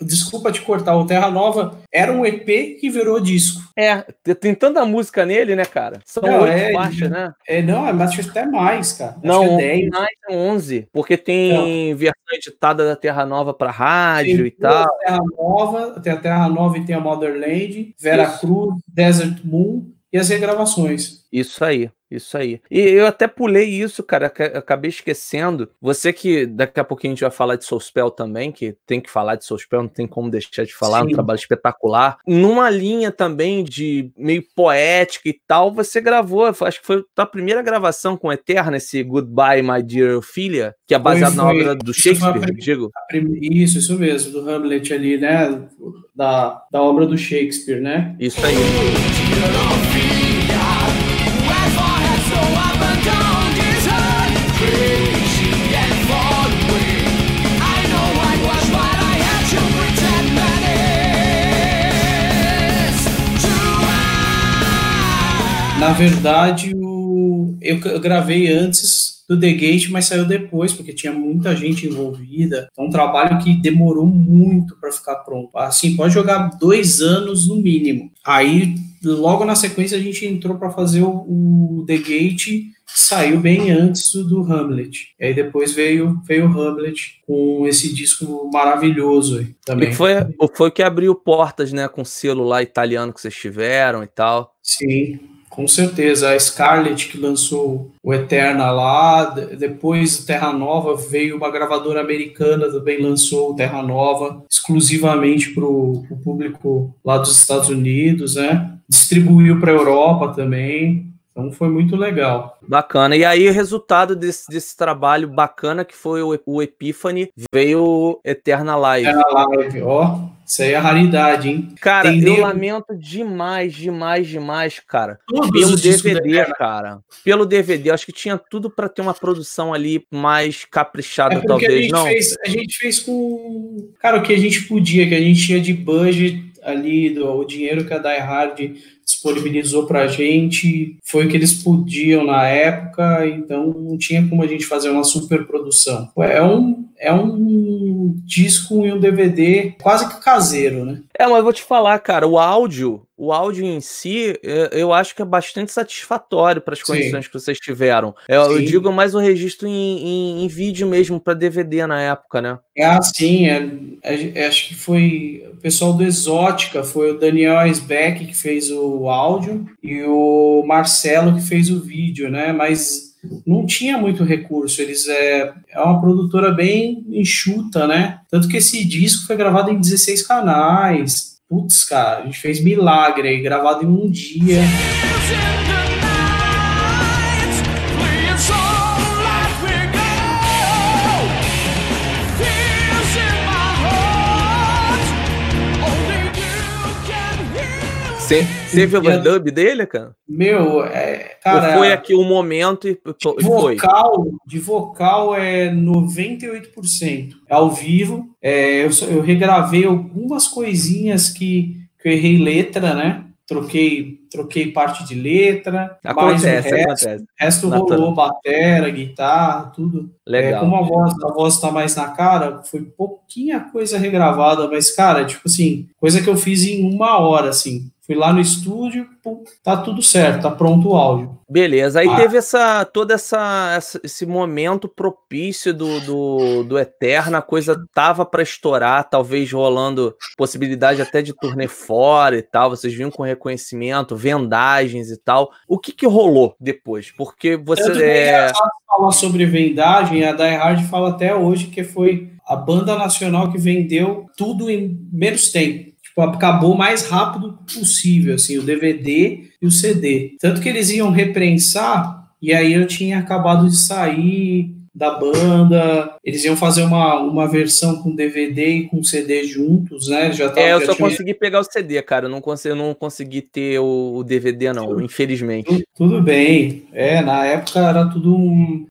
desculpa te cortar, o Terra Nova era um EP que virou disco. É, tem tanta música nele, né, cara? São oito é, faixas, né? É, não, é, mas acho até mais, cara. Não, acho é mais 11, porque tem versão editada da Terra Nova para rádio tem e tal. Terra Nova, tem a Terra Nova e tem a Motherland, Vera Isso. Cruz, Desert Moon e as regravações. Isso aí. Isso aí. E eu até pulei isso, cara, acabei esquecendo. Você que daqui a pouquinho a gente vai falar de Soulspell também, que tem que falar de Soulspell, não tem como deixar de falar, Sim. um trabalho espetacular. Numa linha também de meio poética e tal, você gravou, acho que foi a primeira gravação com Eterna, esse Goodbye, My Dear Ophelia, que é baseado na obra do Shakespeare, isso digo. Isso, isso mesmo, do Hamlet ali, né? Da, da obra do Shakespeare, né? Isso aí. Na verdade, o... eu gravei antes do The Gate, mas saiu depois, porque tinha muita gente envolvida. É um trabalho que demorou muito para ficar pronto. Assim, pode jogar dois anos no mínimo. Aí, logo na sequência, a gente entrou para fazer o, o The Gate saiu bem antes do, Hamlet. E aí depois veio veio o Hamlet com esse disco maravilhoso aí, também. E foi foi que abriu portas, né, com o selo lá italiano que vocês tiveram e tal. Sim. Com certeza, a Scarlett que lançou o Eterna lá, depois Terra Nova veio uma gravadora americana também lançou o Terra Nova exclusivamente para o público lá dos Estados Unidos, né? Distribuiu para a Europa também. Então foi muito legal. Bacana. E aí, o resultado desse, desse trabalho bacana que foi o, o Epiphany, veio o Eterna Live. Eterna Live, ó. Isso aí é raridade, hein? Cara, Tem eu lamento demais, demais, demais, cara. Todos pelo DVD, cara. Pelo DVD. Acho que tinha tudo para ter uma produção ali mais caprichada, é talvez, a gente não? Fez, a gente fez com. Cara, o que a gente podia, que a gente tinha de budget ali, do, o dinheiro que a Die Hard disponibilizou pra gente, foi o que eles podiam na época, então não tinha como a gente fazer uma super produção. É um, é um disco e um DVD quase que caseiro, né? É, mas eu vou te falar, cara, o áudio, o áudio em si, é, eu acho que é bastante satisfatório para as condições que vocês tiveram. É, eu, eu digo mais um registro em, em, em vídeo mesmo para DVD na época, né? É assim, é, é, acho que foi o pessoal do Exótica, foi o Daniel Eisbeck que fez o áudio e o Marcelo que fez o vídeo, né? Mas não tinha muito recurso. Eles é, é uma produtora bem enxuta, né? Tanto que esse disco foi gravado em 16 canais. Putz, cara, a gente fez milagre aí, gravado em um dia. Teve overdub dele, cara? Meu, é, cara. Ou foi aqui o um momento e de vocal, foi? De vocal é 98%. Ao vivo. É, eu, eu regravei algumas coisinhas que, que eu errei letra, né? Troquei, troquei parte de letra. Acontece, o resto, acontece. O resto rolou batera, guitarra, tudo. Legal. É, como a voz, a voz tá mais na cara, foi pouquinha coisa regravada, mas, cara, tipo assim, coisa que eu fiz em uma hora, assim. Fui lá no estúdio, pum, tá tudo certo, tá pronto o áudio. Beleza, aí ah. teve essa todo essa, essa, esse momento propício do, do, do Eterna, a coisa tava para estourar, talvez rolando possibilidade até de turnê fora e tal, vocês vinham com reconhecimento, vendagens e tal. O que que rolou depois? Porque você é falar sobre vendagem, a Die Hard fala até hoje que foi a banda nacional que vendeu tudo em menos tempo tipo, acabou o mais rápido possível, assim, o DVD e o CD. Tanto que eles iam reprensar, e aí eu tinha acabado de sair da banda. Eles iam fazer uma, uma versão com DVD e com CD juntos, né? Já tava, é, eu só tinha... consegui pegar o CD, cara. Eu não consegui, eu não consegui ter o, DVD, não, tudo, infelizmente. Tudo, tudo, bem. É, na época era tudo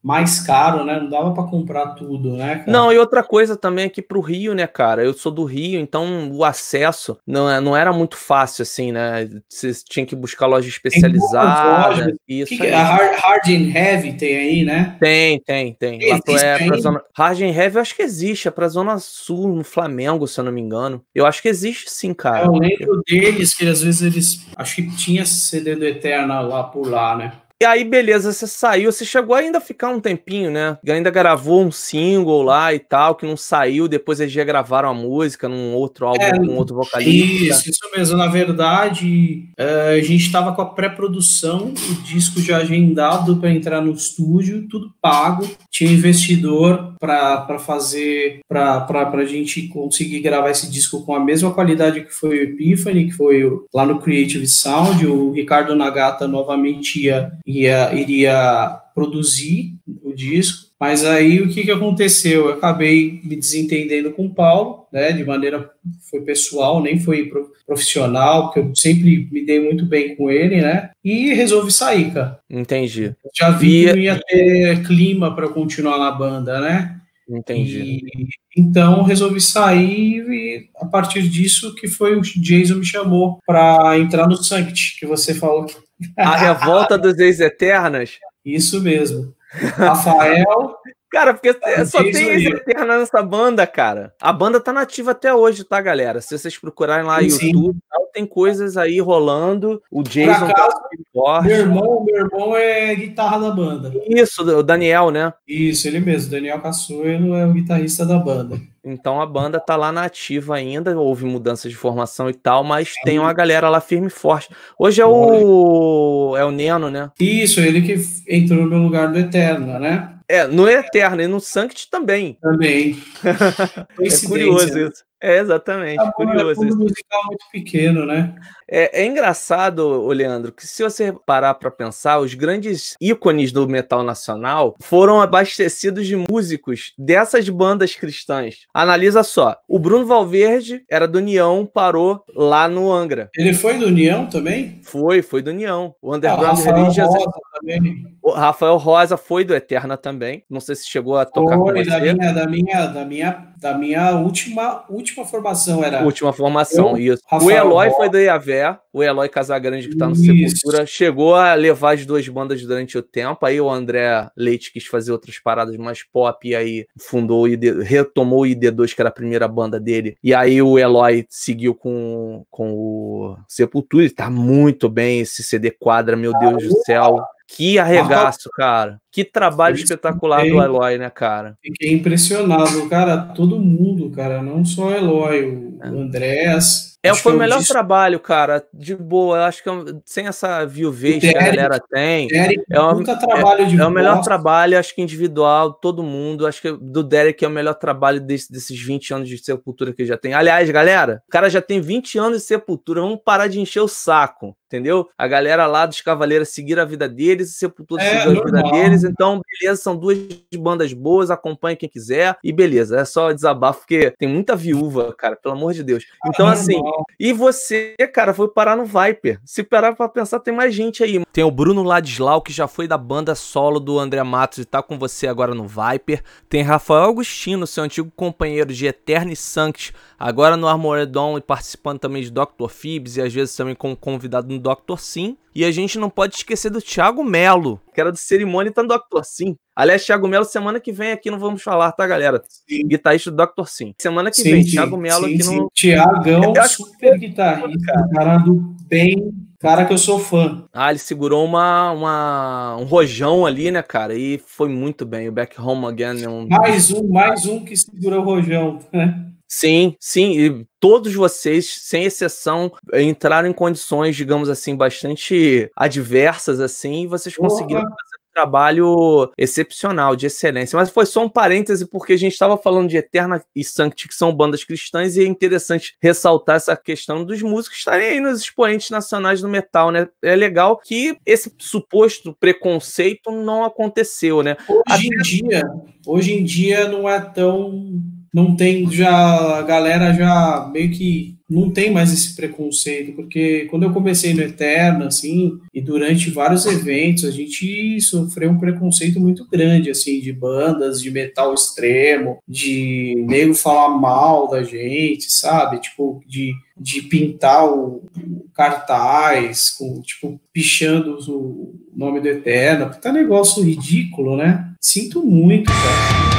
mais caro, né? Não dava para comprar tudo, né? Cara? Não, e outra coisa também aqui pro Rio, né, cara? Eu sou do Rio, então o acesso não, é, não era muito fácil, assim, né? Você tinha que buscar loja especializada. Isso que, a Hard, Hard and Heavy tem aí, né? Tem, tem, tem tem. Lá pro, é, pra zona... Heavy eu acho que existe, é pra Zona Sul, no Flamengo, se eu não me engano. Eu acho que existe sim, cara. Eu lembro deles que às vezes eles. Acho que tinha CD do Eterna lá por lá, né? E aí, beleza, você saiu, você chegou ainda a ficar um tempinho, né? Ainda gravou um single lá e tal, que não saiu, depois eles já gravaram a música num outro álbum é, com outro vocalista. Isso, isso mesmo. Na verdade, é, a gente estava com a pré-produção, o disco já agendado para entrar no estúdio, tudo pago. Tinha investidor para fazer, para a gente conseguir gravar esse disco com a mesma qualidade que foi o Epiphany, que foi lá no Creative Sound. O Ricardo Nagata novamente ia ia, iria produzir o disco, mas aí o que, que aconteceu? Eu acabei me desentendendo com o Paulo, né, de maneira foi pessoal, nem foi profissional, porque eu sempre me dei muito bem com ele, né, e resolvi sair, cara. Entendi. Eu já vi e... que não ia ter clima para continuar na banda, né? Entendi. E, então resolvi sair e a partir disso que foi o Jason me chamou para entrar no Sanct, que você falou que a revolta dos ex-eternas? Isso mesmo. Rafael. Cara, porque só tem ex-eterna nessa banda, cara. A banda tá nativa até hoje, tá, galera? Se vocês procurarem lá no YouTube, tem coisas aí rolando. O Jason acaso, tá forte. Meu irmão, meu irmão é guitarra da banda. Isso, o Daniel, né? Isso, ele mesmo. Daniel Cassuelo é o guitarrista da banda. Então a banda tá lá na ativa ainda, houve mudança de formação e tal, mas tem uma galera lá firme e forte. Hoje é o é o Neno, né? Isso, ele que entrou no lugar do Eterno, né? É, no Eterno e no Sanct também. Também. é curioso isso. É, exatamente. É curioso. É um musical muito pequeno, né? É, é engraçado, Leandro, que se você parar para pensar, os grandes ícones do metal nacional foram abastecidos de músicos dessas bandas cristãs. Analisa só. O Bruno Valverde era do União, parou lá no Angra. Ele foi do União também? Foi, foi do União. O Underground ah, Religious. também. O Rafael Rosa foi do Eterna também. Não sei se chegou a tocar Foi, com você. da minha, da minha, da minha, da minha última, última formação era. Última formação, Eu, isso. o Rafael Eloy Rosa. foi do Iavé, o Eloy Casagrande, que tá no Isso. Sepultura, chegou a levar as duas bandas durante o tempo. Aí o André Leite quis fazer outras paradas mais pop, e aí fundou ID, retomou o ID2, que era a primeira banda dele. E aí o Eloy seguiu com, com o Sepultura, e tá muito bem esse CD quadra, meu Deus do céu. Que arregaço, cara. Que trabalho espetacular do. Eloy, né, cara? Fiquei impressionado, cara, todo mundo, cara, não só o Eloy, o É. Andrés. É, foi que o melhor disco trabalho, cara. De boa. Eu acho que é um- sem essa viuvez que a galera tem. Derek, É puta trabalho de É o melhor trabalho, acho que individual, todo mundo. Acho que do Derek é o melhor trabalho desse- desses 20 anos de sepultura que ele já tem. Aliás, galera, o cara já tem 20 anos de sepultura. Vamos parar de encher o saco, entendeu? A galera lá dos Cavaleiros seguir a vida deles, e Sepultura É, seguir a vida normal. Deles. Então, beleza, são duas bandas boas, acompanhe quem quiser. E beleza, é só desabafo, porque tem muita viúva, cara, pelo amor de Deus. Então, assim, Normal. e você, cara, foi parar no Viper. Se parar pra pensar, tem mais gente aí. Tem o Bruno Ladislau, que já foi da banda solo do André Matos e tá com você agora no Viper. Tem Rafael Agostino, seu antigo companheiro de Eterno e Sanctus, agora no Armoredon e participando também de Dr. Phoebs e às vezes também como convidado no Dr. Sim. E a gente não pode esquecer do Thiago Melo, que era do Cerimônia e tá no Dr. Sim. Aliás, Thiago Melo, semana que vem aqui não vamos falar, tá, galera? Sim. Guitarrista do Dr. Sim. Semana que Sim, vem, sim, Thiago Melo aqui no. Tiagão, super guitarrista, cara do bem, cara que eu sou fã. Ah, ele segurou uma, uma, um rojão ali, né, cara? E foi muito bem. O Back Home Again é um. Mais um, mais um que segura o rojão, né? Sim, sim. E todos vocês, sem exceção, entraram em condições, digamos assim, bastante adversas, assim, e vocês Porra. conseguiram fazer um trabalho excepcional, de excelência. Mas foi só um parêntese, porque a gente estava falando de Eterna e Sancti, que são bandas cristãs, e é interessante ressaltar essa questão dos músicos estarem aí nos expoentes nacionais do metal, né? É legal que esse suposto preconceito não aconteceu, né? Hoje em dia, hoje em dia não é tão não tem já a galera já meio que não tem mais esse preconceito, porque quando eu comecei no Eterno, assim, e durante vários eventos, a gente sofreu um preconceito muito grande, assim, de bandas de metal extremo, de nego falar mal da gente, sabe? Tipo, de, de pintar o, o cartaz, com, tipo, pichando o nome do Eterno. Puta negócio ridículo, né? Sinto muito, cara.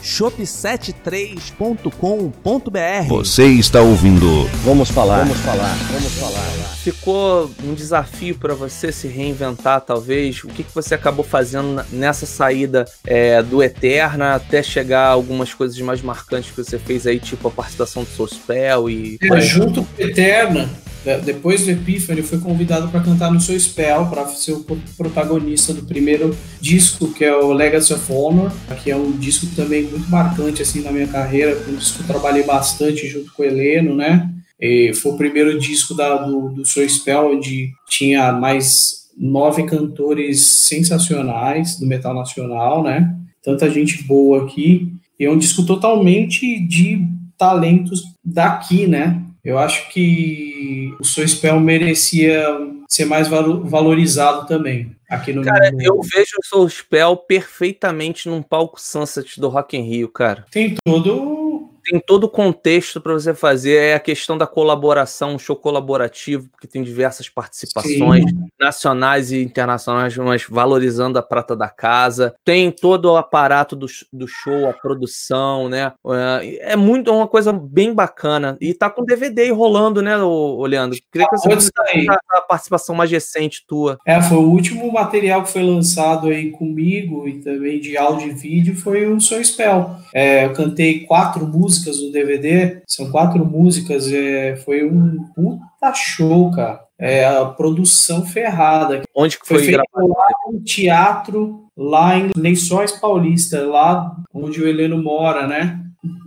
shop73.com.br. Você está ouvindo Vamos falar, vamos falar, vamos falar. Ficou um desafio para você se reinventar, talvez? O que, que você acabou fazendo nessa saída é, do Eterna até chegar a algumas coisas mais marcantes que você fez aí, tipo a participação do Soul Spell e. É, junto com Eterna, de- depois do Epiphany, foi convidado para cantar no seu Spell, para ser o pro- protagonista do primeiro disco, que é o Legacy of Honor, que é um disco também muito marcante assim na minha carreira, um disco que eu trabalhei bastante junto com o Heleno, né? E foi o primeiro disco da, do, do seu Spell, onde tinha mais nove cantores sensacionais do metal nacional, né? Tanta gente boa aqui. E é um disco totalmente de talentos daqui, né? Eu acho que o Soul Spell merecia ser mais valo- valorizado também aqui no Cara, no- eu vejo o Soul Spell perfeitamente num palco Sunset do Rock in Rio, cara. Tem todo Tem todo o contexto para você fazer, é a questão da colaboração, um show colaborativo, porque tem diversas participações nacionais e internacionais, mas valorizando a prata da casa. Tem todo o aparato do, do show, a produção, né? É, é muito é uma coisa bem bacana. E tá com DVD rolando, né, ô, Leandro? Queria que você a, a participação mais recente tua. É, foi o último material que foi lançado aí comigo e também de áudio e vídeo foi o Soul Spell. É, eu cantei quatro músicas no DVD, são quatro músicas, é, foi um puta show, cara. é, a produção ferrada. Onde que foi, foi feito gravado? lá no teatro, lá em Lençóis Paulista, lá onde o Heleno mora, né?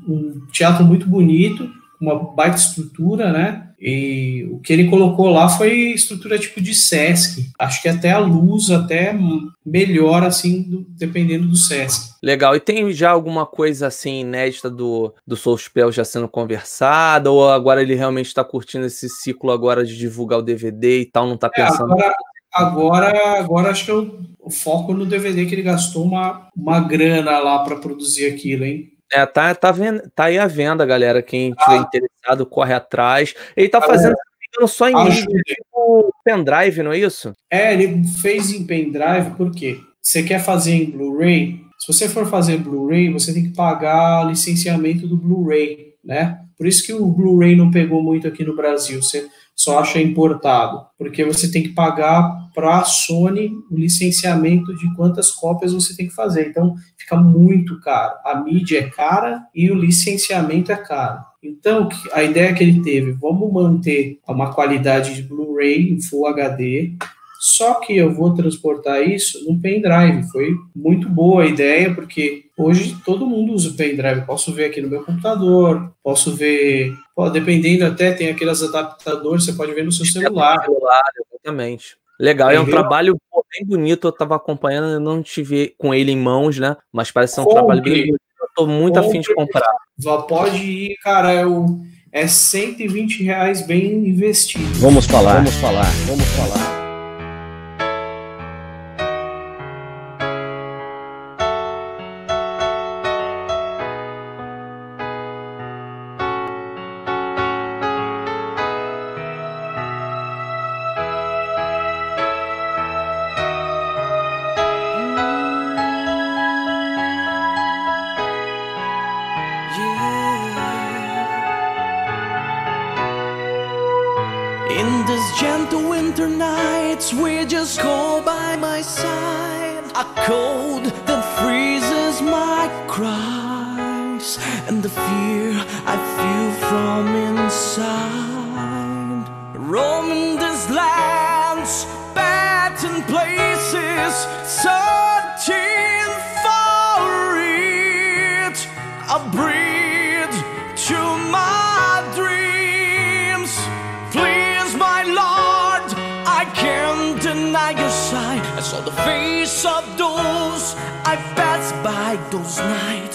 Um teatro muito bonito, uma baita estrutura, né? E o que ele colocou lá foi estrutura tipo de Sesc. Acho que até a luz até melhor assim, do, dependendo do Sesc. Legal. E tem já alguma coisa assim inédita do, do Soul Spell já sendo conversada? Ou agora ele realmente está curtindo esse ciclo agora de divulgar o DVD e tal, não está é, pensando... É, agora, agora, agora acho que eu, o foco no DVD que ele gastou uma, uma grana lá para produzir aquilo, hein? É, tá, tá, vendo, tá aí a venda, galera. Quem tiver ah. interessado, corre atrás. Ele tá fazendo é. só em tipo pendrive, não é isso? É, ele fez em pendrive, por quê? Você quer fazer em Blu-ray? Se você for fazer Blu-ray, você tem que pagar licenciamento do Blu-ray, né? Por isso que o Blu-ray não pegou muito aqui no Brasil. Você só acha importado, porque você tem que pagar para a Sony o licenciamento de quantas cópias você tem que fazer. Então fica muito caro. A mídia é cara e o licenciamento é caro. Então a ideia que ele teve, vamos manter uma qualidade de Blu-ray em Full HD, só que eu vou transportar isso no pendrive. Foi muito boa a ideia, porque hoje todo mundo usa o pendrive. Posso ver aqui no meu computador, posso ver. Pô, dependendo até, tem aqueles adaptadores, você pode ver no seu celular. celular exatamente. Legal, é um trabalho bem bonito. Eu estava acompanhando, eu não tive com ele em mãos, né? Mas parece ser um Compre. trabalho bem bonito. Eu tô muito Compre. afim de comprar. Pode ir, cara. É, o, é 120 reais bem investido. Vamos falar, vamos falar, vamos falar. nights we just cold by my side. A cold that freezes my cries And the fear I feel from inside. those nights.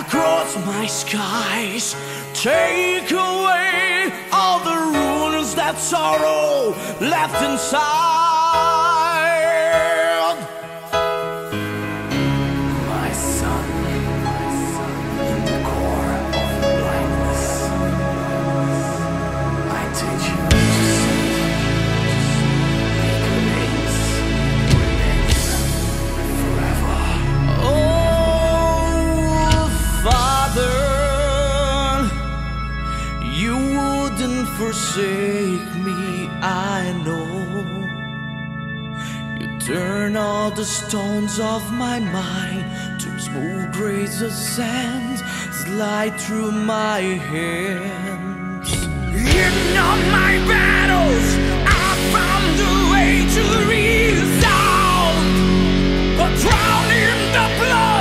across my skies. Take away all the ruins that sorrow left inside. all the stones of my mind to smooth grains of sand slide through my hands. In all my battles, I found a way to resolve, but drown in the blood.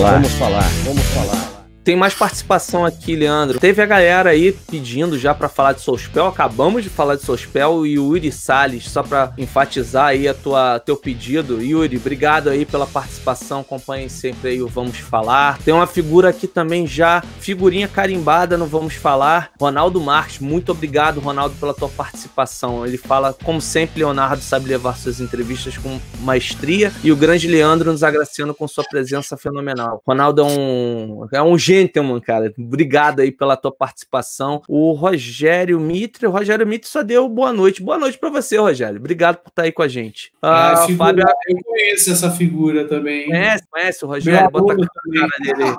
Falar, vamos falar. Tem mais participação aqui, Leandro. Teve a galera aí pedindo já para falar de Soulspell. Acabamos de falar de Soulspell e o Yuri Salles, só para enfatizar aí a tua teu pedido. Yuri, obrigado aí pela participação. Acompanhem sempre aí o Vamos Falar. Tem uma figura aqui também já, figurinha carimbada no Vamos Falar. Ronaldo Marques, muito obrigado, Ronaldo, pela tua participação. Ele fala, como sempre, Leonardo sabe levar suas entrevistas com maestria e o grande Leandro nos agraciando com sua presença fenomenal. Ronaldo é um, é um gentleman, cara. Obrigado aí pela tua participação. O Rogério Mitre, o Rogério Mitre só deu boa noite. Boa noite para você, Rogério. Obrigado por estar aí com a gente. Ah, uh, Fábio... Eu conheço essa figura também. Conhece, conhece o Rogério? Bota a cara dele aí.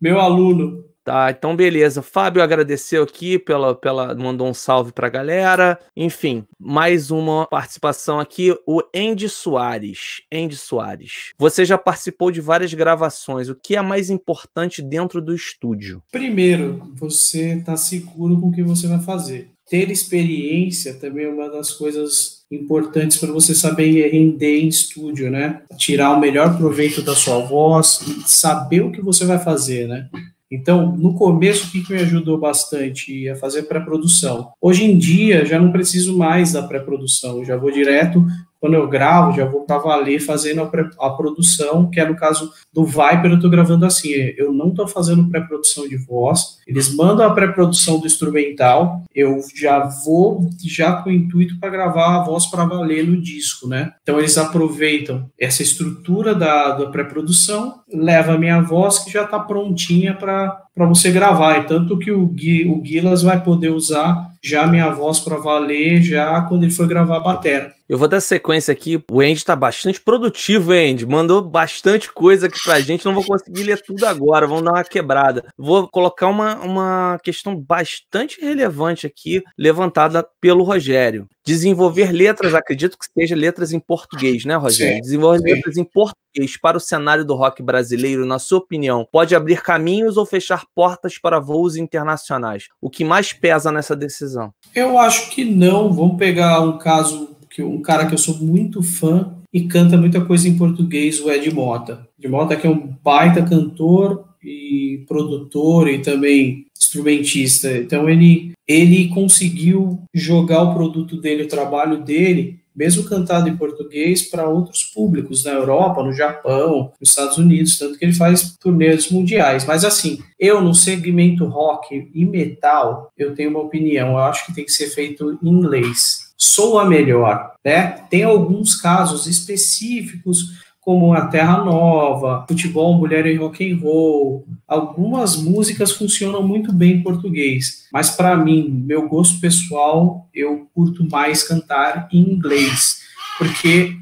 Meu aluno. Tá, então beleza. Fábio agradeceu aqui pela, pela mandou um salve pra galera. Enfim, mais uma participação aqui, o Andy Soares. Andy Soares. Você já participou de várias gravações. O que é mais importante dentro do estúdio? Primeiro, você tá seguro com o que você vai fazer. Ter experiência também é uma das coisas importantes para você saber render em estúdio, né? Tirar o melhor proveito da sua voz, saber o que você vai fazer, né? Então, no começo, o que, que me ajudou bastante a fazer pré-produção? Hoje em dia, já não preciso mais da pré-produção, já vou direto quando eu gravo, já vou para valer fazendo a, a, produção, que é no caso do Viper, eu estou gravando assim, eu não estou fazendo pré-produção de voz, eles mandam a pré-produção do instrumental, eu já vou já com o intuito para gravar a voz para valer no disco, né? Então eles aproveitam essa estrutura da, da pré-produção, leva a minha voz que já está prontinha para você gravar, e tanto que o, Gui, o Guilas vai poder usar já a minha voz para valer já quando ele for gravar a bateria. Eu vou dar sequência aqui. O Andy tá bastante produtivo, Andy. Mandou bastante coisa aqui pra gente. Não vou conseguir ler tudo agora. Vamos dar uma quebrada. Vou colocar uma, uma questão bastante relevante aqui, levantada pelo Rogério. Desenvolver letras, acredito que seja letras em português, né, Rogério? Sim, Desenvolver sim. letras em português para o cenário do rock brasileiro, na sua opinião, pode abrir caminhos ou fechar portas para voos internacionais? O que mais pesa nessa decisão? Eu acho que não. Vamos pegar um caso que um cara que eu sou muito fã e canta muita coisa em português, o Ed Mota. Ed Mota que é um baita cantor e produtor e também instrumentista. Então ele ele conseguiu jogar o produto dele, o trabalho dele, mesmo cantado em português, para outros públicos na Europa, no Japão, nos Estados Unidos, tanto que ele faz turnês mundiais. Mas assim, eu no segmento rock e metal, eu tenho uma opinião, eu acho que tem que ser feito em inglês soa melhor, né? Tem alguns casos específicos como a Terra Nova, Futebol, Mulher e Rock and Roll. Algumas músicas funcionam muito bem em português, mas para mim, meu gosto pessoal, eu curto mais cantar em inglês, porque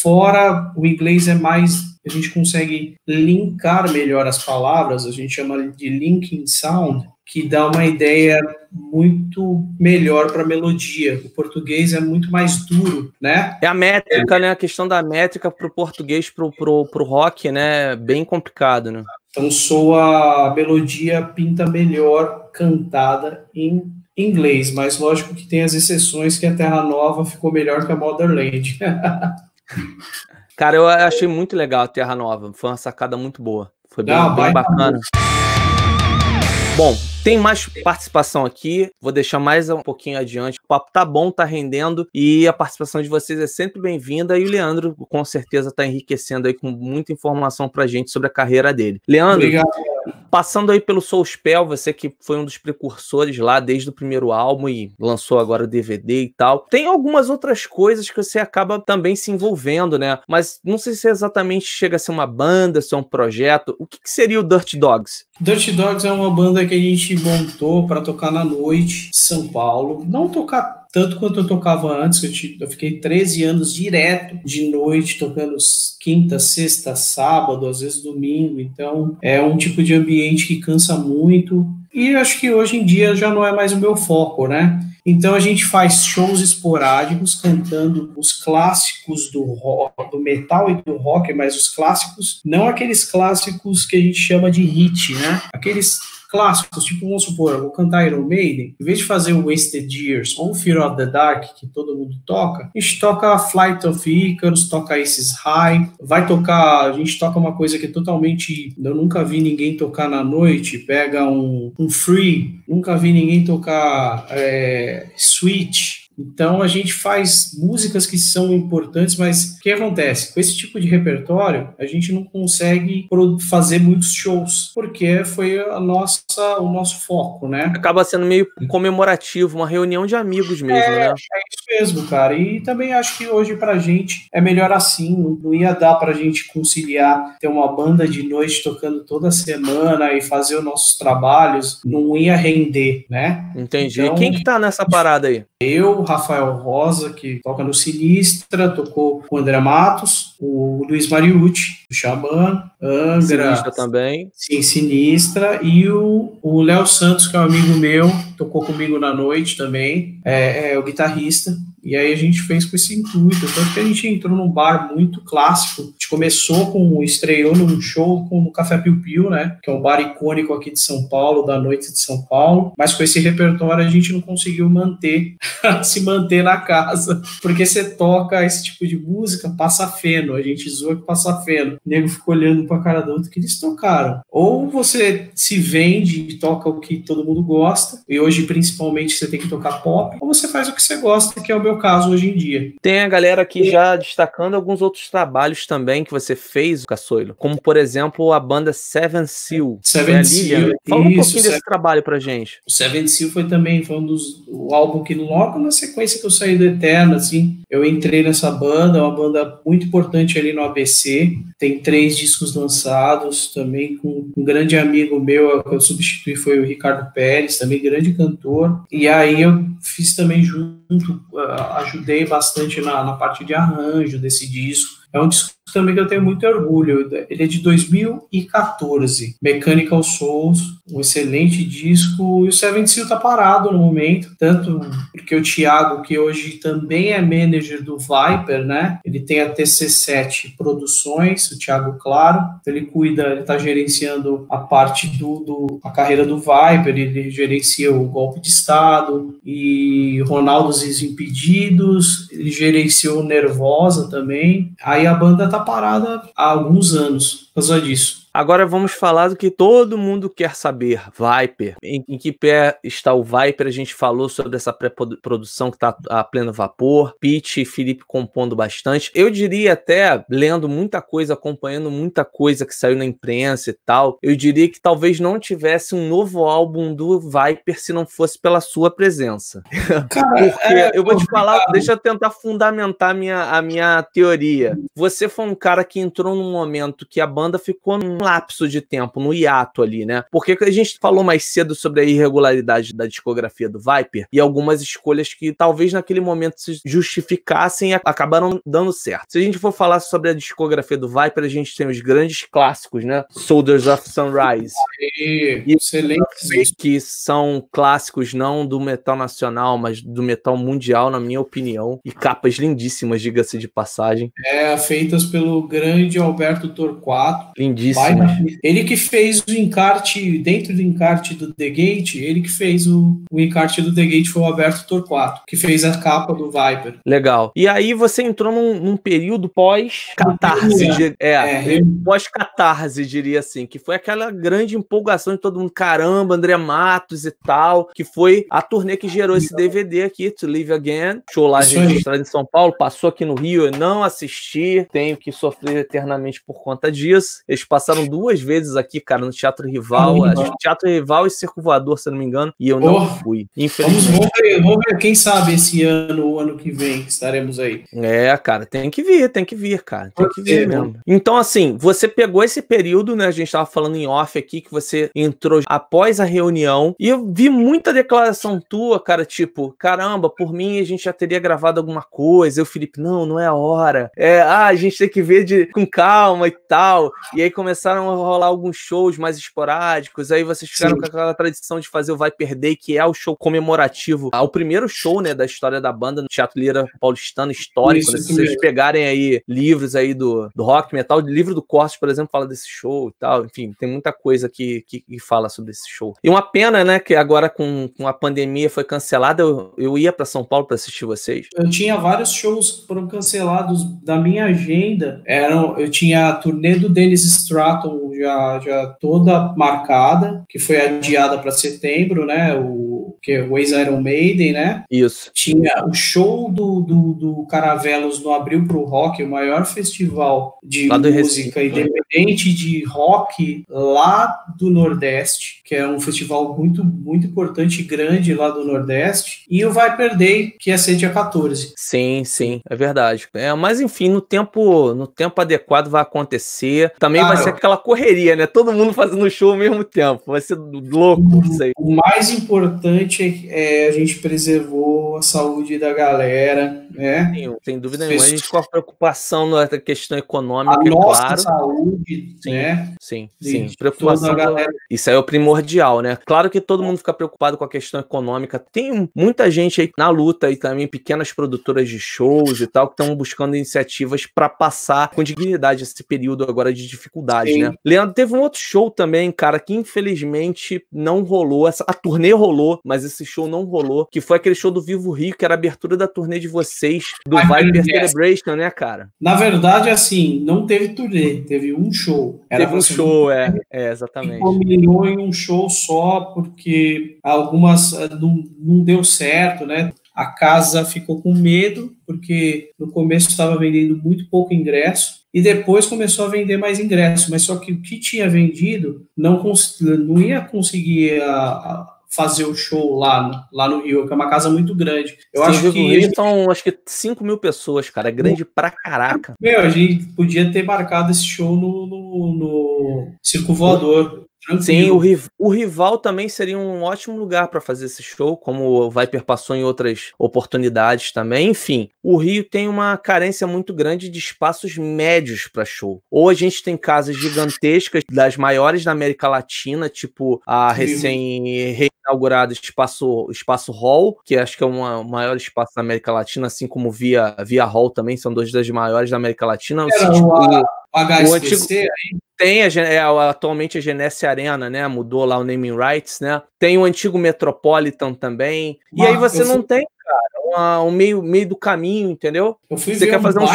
fora o inglês é mais a gente consegue linkar melhor as palavras, a gente chama de linking sound, que dá uma ideia muito melhor para a melodia. O português é muito mais duro, né? É a métrica, é. né? A questão da métrica para o português, para o rock, né? Bem complicado, né? Então soa a melodia pinta melhor cantada em inglês, mas lógico que tem as exceções que a Terra Nova ficou melhor que a Motherland. Cara, eu achei muito legal a Terra Nova. Foi uma sacada muito boa. Foi bem, Não, bem bacana. Bom, tem mais participação aqui, vou deixar mais um pouquinho adiante. O papo tá bom, tá rendendo e a participação de vocês é sempre bem-vinda. E o Leandro, com certeza, tá enriquecendo aí com muita informação pra gente sobre a carreira dele. Leandro, Obrigado. passando aí pelo Soul Spell, você que foi um dos precursores lá desde o primeiro álbum e lançou agora o DVD e tal. Tem algumas outras coisas que você acaba também se envolvendo, né? Mas não sei se exatamente chega a ser uma banda, se é um projeto. O que, que seria o Dirt Dogs? Dirt Dogs é uma banda que a gente montou para tocar na noite, São Paulo. Não tocar tanto quanto eu tocava antes, eu, eu fiquei 13 anos direto de noite, tocando quinta, sexta, sábado, às vezes domingo. Então é um tipo de ambiente que cansa muito. E acho que hoje em dia já não é mais o meu foco, né? Então a gente faz shows esporádicos cantando os clássicos do rock, do metal e do rock, mas os clássicos, não aqueles clássicos que a gente chama de hit, né? Aqueles clássicos, tipo, vamos supor, eu vou cantar Iron Maiden, em vez de fazer o Wasted Years ou Fear of the Dark, que todo mundo toca, a gente toca Flight of Icarus, toca Aces High, vai tocar, a gente toca uma coisa que é totalmente, eu nunca vi ninguém tocar na noite, pega um, um Free, nunca vi ninguém tocar é, Switch, então a gente faz músicas que são importantes, mas o que acontece? Com esse tipo de repertório, a gente não consegue fazer muitos shows, porque foi a nossa, o nosso foco, né? Acaba sendo meio comemorativo, uma reunião de amigos mesmo, é, né? É isso mesmo, cara. E também acho que hoje pra gente é melhor assim, não ia dar pra gente conciliar ter uma banda de noite tocando toda semana e fazer os nossos trabalhos, não ia render, né? Entendi. Então, e quem que tá nessa parada aí? Eu, Rafael Rosa, que toca no Sinistra, tocou com o André Matos, o Luiz Mariucci, o Xamã, Angra. Sinistra também. Sim, Sinistra. E o Léo Santos, que é um amigo meu, tocou comigo na noite também, é, é o guitarrista. E aí a gente fez com esse intuito, tanto que a gente entrou num bar muito clássico. A gente começou com, estreou num show com o Café Piu Piu, né? Que é um bar icônico aqui de São Paulo, da noite de São Paulo. Mas com esse repertório a gente não conseguiu manter, se manter na casa. Porque você toca esse tipo de música, passa feno. A gente zoa que passa feno. O nego ficou olhando pra cara do outro que eles tocaram. Ou você se vende e toca o que todo mundo gosta, e hoje principalmente você tem que tocar pop, ou você faz o que você gosta, que é o meu caso hoje em dia. Tem a galera aqui já destacando alguns outros trabalhos também que você fez, Caçoilo, como por exemplo a banda Seven Seal. Seven Seal. Fala um pouquinho desse trabalho pra gente. O Seven Seal foi também foi um dos o álbum que logo na sequência que eu saí do Eterno, assim, eu entrei nessa banda, é uma banda muito importante ali no ABC. Tem três discos lançados, também com um grande amigo meu, que eu substituí foi o Ricardo Pérez, também grande cantor. E aí eu fiz também junto, ah, ajudei bastante na, na parte de arranjo desse disco. É um disco também que eu tenho muito orgulho. Ele é de 2014. Mechanical Souls, um excelente disco. E o Seven Seal tá parado no momento, tanto porque o Thiago, que hoje também é manager do Viper, né? Ele tem a TC7 Produções, o Thiago Claro. Então ele cuida, ele tá gerenciando a parte do, do a carreira do Viper, ele gerencia o golpe de Estado e Ronaldos Impedidos, ele gerenciou Nervosa também. Aí a banda tá está parada há alguns anos por causa disso. Agora vamos falar do que todo mundo quer saber, Viper. Em, em que pé está o Viper? A gente falou sobre essa pré-produção que está a pleno vapor. Pete e Felipe compondo bastante. Eu diria até, lendo muita coisa, acompanhando muita coisa que saiu na imprensa e tal, eu diria que talvez não tivesse um novo álbum do Viper se não fosse pela sua presença. Cara, Porque é, eu vou te falar, deixa eu tentar fundamentar a minha, a minha teoria. Você foi um cara que entrou num momento que a banda ficou num lapso de tempo, no hiato ali, né? Porque a gente falou mais cedo sobre a irregularidade da discografia do Viper e algumas escolhas que talvez naquele momento se justificassem e acabaram dando certo. Se a gente for falar sobre a discografia do Viper, a gente tem os grandes clássicos, né? Soldiers of Sunrise. E, excelente. Que são clássicos não do metal nacional, mas do metal mundial, na minha opinião. E capas lindíssimas, diga-se de passagem. É, feitas pelo grande Alberto Torquato. Lindíssimas. Ele que fez o encarte, dentro do encarte do The Gate, ele que fez o, o encarte do The Gate foi o Alberto Torquato, que fez a capa do Viper. Legal. E aí você entrou num, num período pós-catarse, é, é, pós-catarse, diria assim, que foi aquela grande empolgação de todo mundo, caramba, André Matos e tal, que foi a turnê que gerou esse DVD aqui, To Live Again, show lá registrado em São Paulo, passou aqui no Rio, eu não assisti, tenho que sofrer eternamente por conta disso. Eles passaram duas vezes aqui, cara, no Teatro Rival. Que Teatro Rival e Circo Voador, se eu não me engano. E eu não fui. Vamos, ver, vamos ver, quem sabe esse ano ou ano que vem estaremos aí. É, cara, tem que vir, tem que vir, cara. Tem que vir mesmo. Então, assim, você pegou esse período, né? A gente tava falando em off aqui, que você entrou após a reunião. E eu vi muita declaração tua, cara, tipo, caramba, por mim a gente já teria gravado alguma coisa. Eu, Felipe, não, não é a hora. É, ah, a gente tem que ver de, com calma e tal. E aí começar começaram a rolar alguns shows mais esporádicos, aí vocês ficaram Sim. com aquela tradição de fazer o Vai Perder, que é o show comemorativo ao primeiro show, né, da história da banda no Teatro Lira Paulistano histórico, né? Se vocês pegarem aí livros aí do, do rock metal, o livro do Cortes, por exemplo, fala desse show e tal, enfim, tem muita coisa que, que, que fala sobre esse show. E uma pena, né, que agora com, com a pandemia foi cancelada, eu, eu ia para São Paulo para assistir vocês. Eu tinha vários shows que foram cancelados da minha agenda, eram, eu tinha a turnê do Dennis Stratton já, já toda marcada, que foi adiada para setembro, né, o que é o ex-Iron Maiden, né? Isso. Tinha o show do, do, do Caravelos no Abril pro Rock, o maior festival de música independente de rock lá do Nordeste, que é um festival muito, muito importante e grande lá do Nordeste. E o Vai Perder, que ia ser dia 14. Sim, sim, é verdade. É, mas enfim, no tempo, no tempo adequado vai acontecer. Também vai ser aquela correria, né? Todo mundo fazendo show ao mesmo tempo. Vai ser louco isso aí. O mais importante importante é a gente preservou a saúde da galera, né? Sim, sem dúvida nenhuma. A gente com a preocupação na questão econômica, a nossa claro. saúde, sim, né? Sim, sim. Preocupação. Galera... Isso aí é o primordial, né? Claro que todo mundo fica preocupado com a questão econômica. Tem muita gente aí na luta e também pequenas produtoras de shows e tal que estão buscando iniciativas para passar com dignidade esse período agora de dificuldade, sim. né? Leandro, teve um outro show também, cara, que infelizmente não rolou. a turnê rolou, mas esse show não rolou, que foi aquele show do Vivo Rio, que era a abertura da turnê de vocês, do Ai, Viper Celebration, né, cara? Na verdade, assim, não teve turnê, teve um show. Era teve um show, é, é, exatamente. Combinou em um show só, porque algumas eh, não, não deu certo, né? A casa ficou com medo, porque no começo estava vendendo muito pouco ingresso, e depois começou a vender mais ingresso, mas só que o que tinha vendido não, não ia conseguir a, a fazer o show lá, lá no Rio, que é uma casa muito grande. Eu Sim, acho que. Rio são acho que 5 mil pessoas, cara. É grande pra caraca. Meu, a gente podia ter marcado esse show no, no, no Circo Voador. Sim, o, o, rival também seria um ótimo lugar para fazer esse show, como o Viper passou em outras oportunidades também. Enfim, o Rio tem uma carência muito grande de espaços médios para show. Ou a gente tem casas gigantescas, das maiores da América Latina, tipo a recém inaugurada Espaço, Espaço Hall, que acho que é o maior espaço da América Latina, assim como Via, Via Hall também, são dois das maiores da América Latina. Era o, o, HSBC, o antigo, aí? Tem a, é, atualmente a Genesse Arena, né? Mudou lá o naming rights, né? Tem o antigo Metropolitan também. E aí você não tem, cara, uma, um meio, meio do caminho, entendeu? Eu fui você quer um fazer um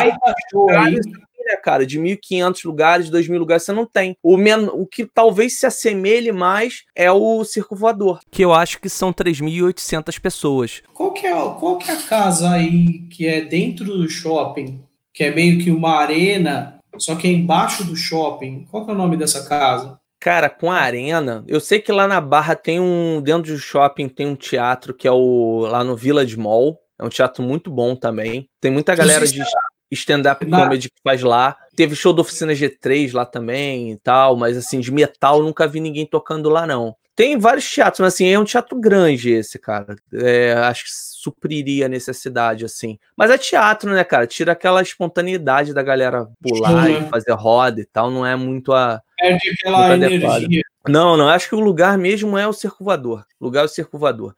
show aí. Né, cara, de 1.500 lugares, 2.000 lugares, você não tem. O, men o que talvez se assemelhe mais é o Circo Voador, que eu acho que são 3.800 pessoas. Qual que, é, qual que é a casa aí que é dentro do shopping, que é meio que uma arena só que é embaixo do shopping. Qual que é o nome dessa casa? Cara, com a arena, eu sei que lá na Barra tem um, dentro do shopping tem um teatro que é o lá no Village Mall. É um teatro muito bom também. Tem muita galera de stand-up comedy que faz lá. Teve show da Oficina G3 lá também e tal, mas assim, de metal nunca vi ninguém tocando lá não. Tem vários teatros, mas assim, é um teatro grande esse, cara. É, acho que supriria a necessidade, assim. Mas é teatro, né, cara? Tira aquela espontaneidade da galera pular e fazer roda e tal, não é muito a. Perde aquela energia. Não, não, acho que o lugar mesmo é o circulador. O lugar é o circulador.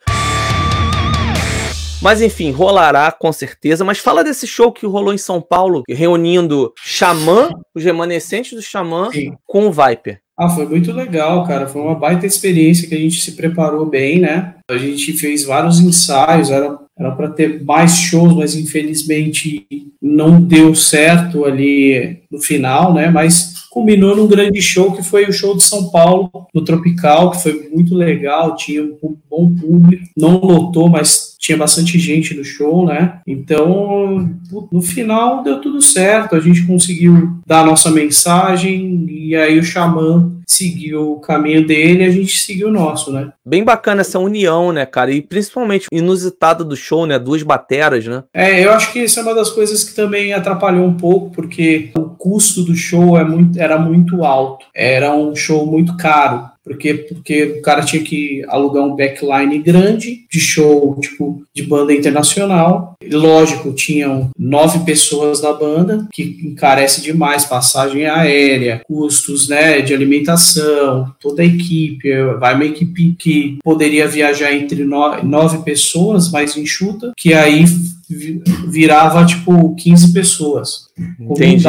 Mas enfim, rolará com certeza. Mas fala desse show que rolou em São Paulo, reunindo Xamã, os remanescentes do Xamã, Sim. com o Viper. Ah, foi muito legal, cara. Foi uma baita experiência que a gente se preparou bem, né? A gente fez vários ensaios, era era para ter mais shows, mas infelizmente não deu certo ali no final, né? Mas culminou num grande show que foi o show de São Paulo, no Tropical, que foi muito legal, tinha um bom público, não lotou, mas tinha bastante gente no show, né? Então, no final deu tudo certo, a gente conseguiu dar a nossa mensagem e aí o Xamã seguiu o caminho dele e a gente seguiu o nosso, né? Bem bacana essa união, né, cara? E principalmente inusitada do show, né? Duas bateras, né? É, eu acho que isso é uma das coisas que também atrapalhou um pouco, porque o custo do show é muito, era muito alto. Era um show muito caro. Porque, porque o cara tinha que alugar um backline grande de show, tipo, de banda internacional. Lógico, tinham nove pessoas da banda, que encarece demais passagem aérea, custos, né, de alimentação, toda a equipe. Vai uma equipe que poderia viajar entre nove pessoas, mais enxuta, que aí virava tipo 15 pessoas. Entendi.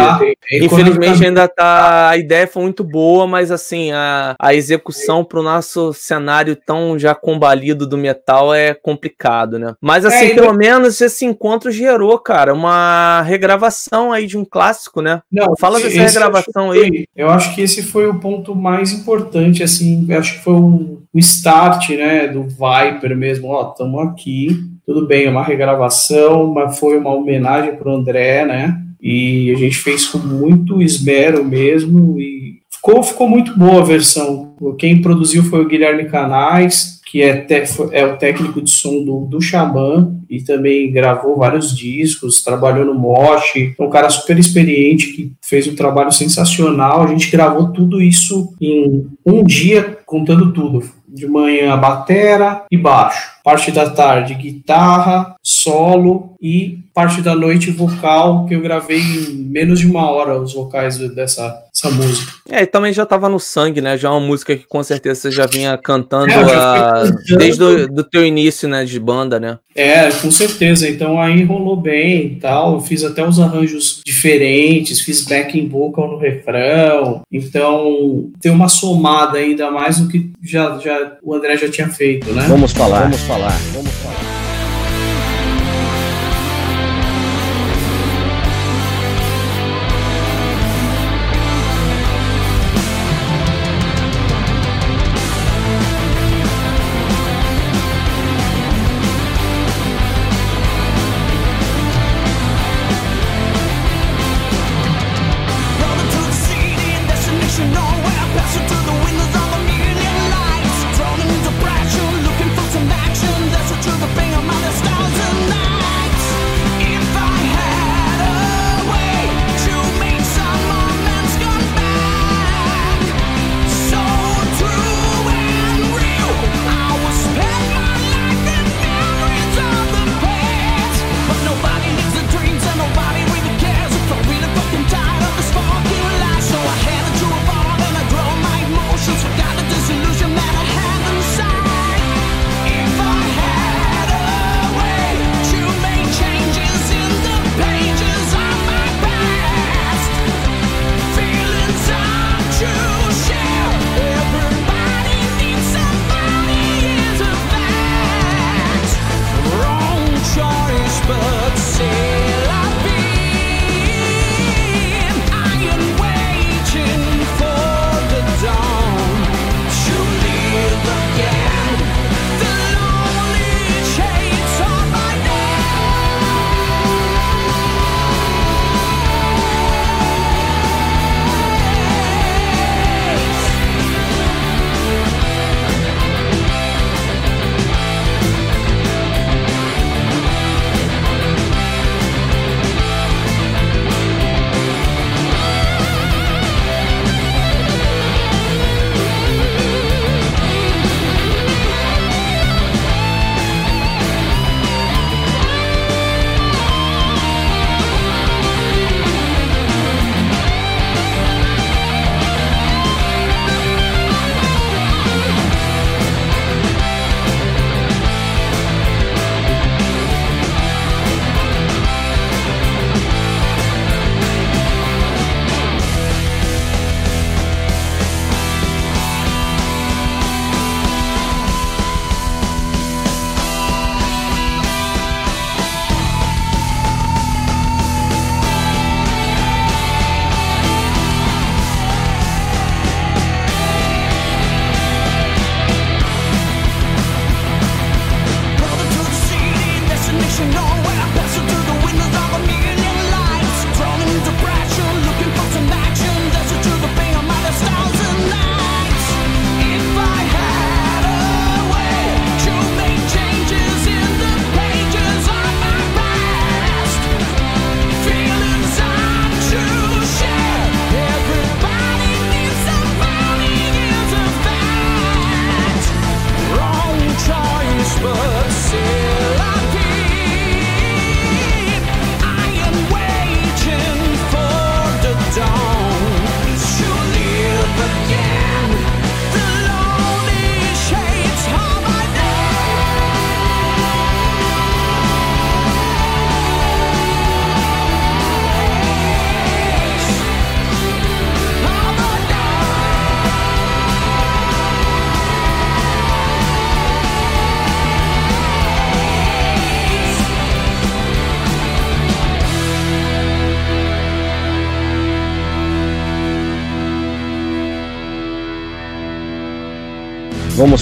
Infelizmente ainda tá. A ideia foi muito boa, mas assim, a, a execução para o nosso cenário tão já combalido do metal é complicado, né? Mas é, assim, é, pelo menos esse encontro gerou, cara, uma regravação aí de um clássico, né? Não, Fala dessa regravação foi, aí. Eu acho que esse foi o ponto mais importante, assim, acho que foi o, o start, né, do Viper mesmo. Ó, estamos aqui tudo bem, uma regravação, mas foi uma homenagem para o André, né? E a gente fez com muito esmero mesmo e ficou, ficou muito boa a versão. Quem produziu foi o Guilherme Canais, que é, te, é o técnico de som do, do Xamã e também gravou vários discos, trabalhou no Mosh, é um cara super experiente que fez um trabalho sensacional. A gente gravou tudo isso em um dia, contando tudo. De manhã, batera e baixo parte da tarde guitarra, solo e parte da noite vocal, que eu gravei em menos de uma hora os vocais dessa, dessa música. É, e também já estava no sangue, né? Já é uma música que com certeza você já vinha cantando é, já a... desde o do teu início, né, de banda, né? É, com certeza. Então aí rolou bem e tal. Eu fiz até os arranjos diferentes, fiz backing vocal no refrão. Então tem uma somada ainda mais do que já, já o André já tinha feito, né? Vamos falar, vamos falar falar. Vamos falar.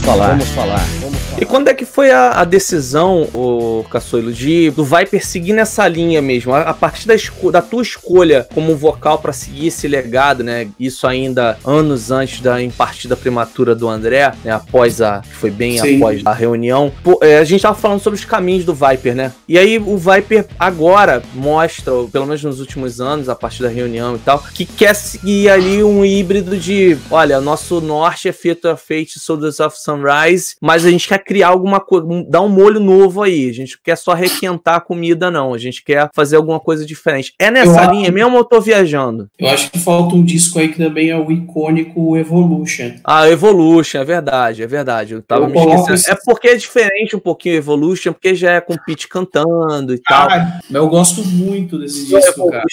Falar, vamos falar, vamos falar. E quando é que foi a, a decisão, o Caçoilo, de do Viper seguir nessa linha mesmo? A, a partir da, da tua escolha como vocal para seguir esse legado, né? Isso ainda anos antes da partida prematura do André, né? Após a. Foi bem Sim. após a reunião. Pô, é, a gente tava falando sobre os caminhos do Viper, né? E aí o Viper agora mostra, pelo menos nos últimos anos, a partir da reunião e tal, que quer seguir ali um híbrido de: olha, nosso norte é feito a Fate Soldiers of Sunrise, mas a gente quer criar alguma coisa, dar um molho novo aí. A gente quer só requentar a comida, não. A gente quer fazer alguma coisa diferente. É nessa eu linha acho... mesmo ou eu tô viajando? Eu acho que falta um disco aí que também é o icônico Evolution. Ah, Evolution, é verdade, é verdade. Eu tava eu me esquecendo. Esse... É porque é diferente um pouquinho Evolution, porque já é com o Pete cantando e ah, tal. Eu gosto muito desse disco, cara.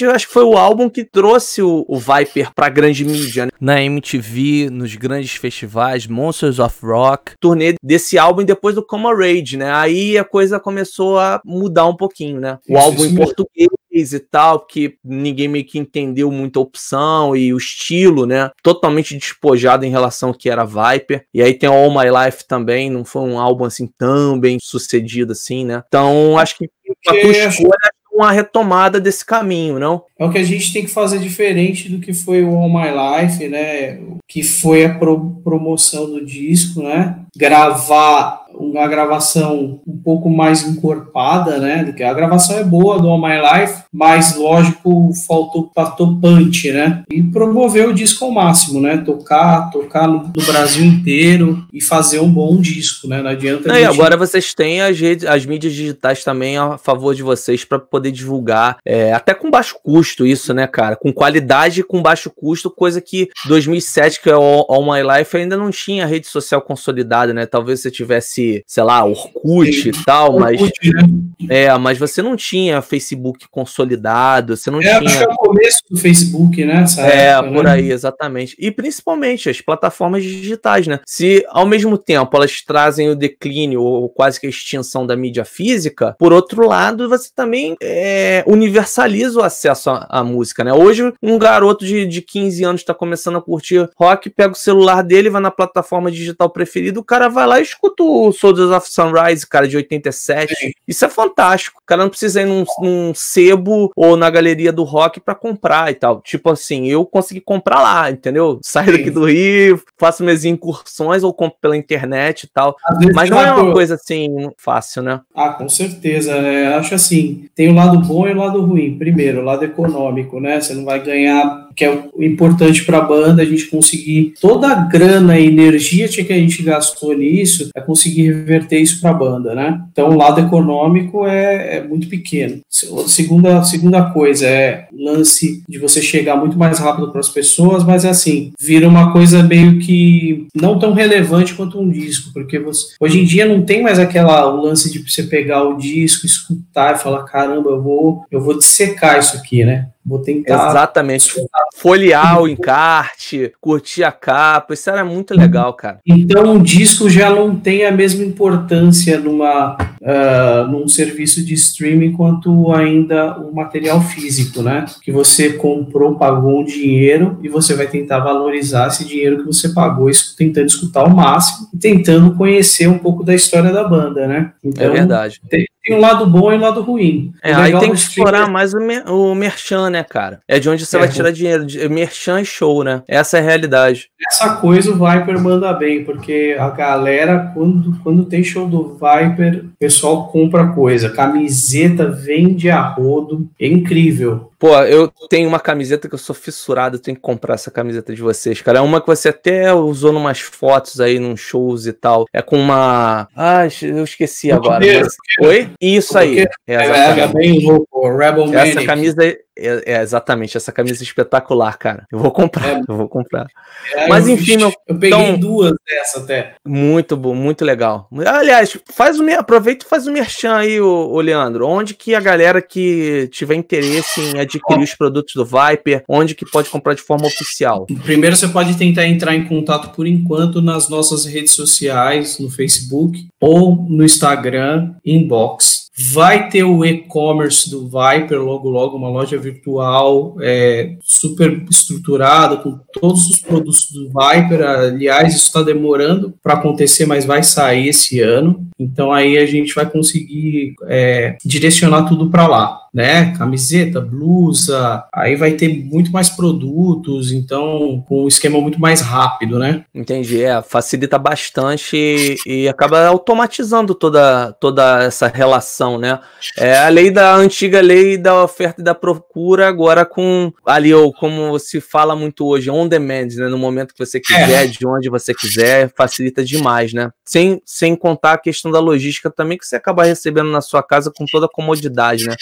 Eu acho que foi o álbum que trouxe o, o Viper pra grande mídia, né? Na MTV, nos grandes festivais, Monsters of Rock, turnê desse álbum depois do Coma Rage, né? Aí a coisa começou a mudar um pouquinho, né? O álbum em português e tal, que ninguém meio que entendeu muita opção e o estilo, né? Totalmente despojado em relação ao que era Viper. E aí tem All My Life também, não foi um álbum assim tão bem sucedido assim, né? Então acho que a tua escolha é uma retomada desse caminho, não? É o que a gente tem que fazer diferente do que foi o All My Life, né? Que foi a pro promoção do disco, né? Gravar uma gravação um pouco mais encorpada, né? Do que a gravação é boa do All My Life, mas lógico faltou faltou punch, né? E promover o disco ao máximo, né? Tocar, tocar no, no Brasil inteiro e fazer um bom disco, né? Não adianta. Não, gente... E agora vocês têm as, redes, as mídias digitais também a favor de vocês para poder divulgar, é, até com baixo custo isso, né, cara? Com qualidade e com baixo custo, coisa que 2007 que é o All My Life ainda não tinha rede social consolidada, né? Talvez você tivesse sei lá, Orkut e tal, mas. Orkut, né? É, mas você não tinha Facebook consolidado, você não é, tinha. Acho que é o começo do Facebook, né? é, época, por né? aí, exatamente. E principalmente as plataformas digitais, né? Se ao mesmo tempo elas trazem o declínio ou quase que a extinção da mídia física, por outro lado, você também é, universaliza o acesso à, à, música, né? Hoje, um garoto de, de 15 anos está começando a curtir rock, pega o celular dele, vai na plataforma digital preferida, o cara vai lá e escuta o Soldiers of Sunrise, cara, de 87. Sim. Isso é fantástico. O cara não precisa ir num, num sebo ou na galeria do rock para comprar e tal. Tipo assim, eu consegui comprar lá, entendeu? Saio daqui do Rio, faço minhas incursões ou compro pela internet e tal. Mas não é uma coisa assim fácil, né? Ah, com certeza. É, acho assim, tem o lado bom e o lado ruim. Primeiro, o lado econômico, né? Você não vai ganhar que é o importante para a banda, a gente conseguir toda a grana e energia que a gente gastou nisso, é conseguir reverter isso para a banda, né? Então, o lado econômico é, é muito pequeno. Segunda, segunda coisa é lance de você chegar muito mais rápido para as pessoas, mas é assim, vira uma coisa meio que não tão relevante quanto um disco, porque você, hoje em dia não tem mais aquela o lance de você pegar o disco, escutar e falar, caramba, eu vou, eu vou dissecar isso aqui, né? Vou tentar. Exatamente. Folhear o encarte, curtir a capa, isso era muito legal, cara. Então o disco já não tem a mesma importância numa, uh, num serviço de streaming quanto ainda o material físico, né? Que você comprou, pagou um dinheiro e você vai tentar valorizar esse dinheiro que você pagou, tentando escutar o máximo e tentando conhecer um pouco da história da banda, né? Então, é verdade. Tem, tem um lado bom e um lado ruim. É, aí tem que explorar mais o, mer o merchan, né, cara? É de onde você é, vai tirar dinheiro. Merchan e show, né? Essa é a realidade. Essa coisa o Viper manda bem, porque a galera, quando, quando tem show do Viper, pessoal compra coisa. Camiseta vende a rodo. É incrível. Pô, eu tenho uma camiseta que eu sou fissurado, eu tenho que comprar essa camiseta de vocês, cara. É uma que você até usou numas fotos aí, num shows e tal. É com uma. Ah, eu esqueci agora. Mas... Oi? Isso aí. É, é, é bem louco. Rebel Essa Manic. camisa é, é, exatamente, essa camisa é espetacular, cara. Eu vou comprar, é, eu vou comprar. É, Mas enfim, meu, eu peguei então, duas dessa até. Muito bom, muito legal. Aliás, faz o aproveita e faz o merchan aí, o, Leandro. Onde que a galera que tiver interesse em adquirir os produtos do Viper, onde que pode comprar de forma oficial? Primeiro você pode tentar entrar em contato por enquanto nas nossas redes sociais, no Facebook ou no Instagram, inbox Vai ter o e-commerce do Viper logo logo, uma loja virtual é, super estruturada com todos os produtos do Viper. Aliás, isso está demorando para acontecer, mas vai sair esse ano. Então aí a gente vai conseguir é, direcionar tudo para lá né? Camiseta, blusa, aí vai ter muito mais produtos, então com um esquema muito mais rápido, né? Entendi, é, facilita bastante e, acaba automatizando toda, toda essa relação, né? É a lei da a antiga lei da oferta e da procura, agora com ali, ou como se fala muito hoje, on demand, né? No momento que você quiser, é. de onde você quiser, facilita demais, né? Sem, sem contar a questão da logística também, que você acaba recebendo na sua casa com toda a comodidade, né?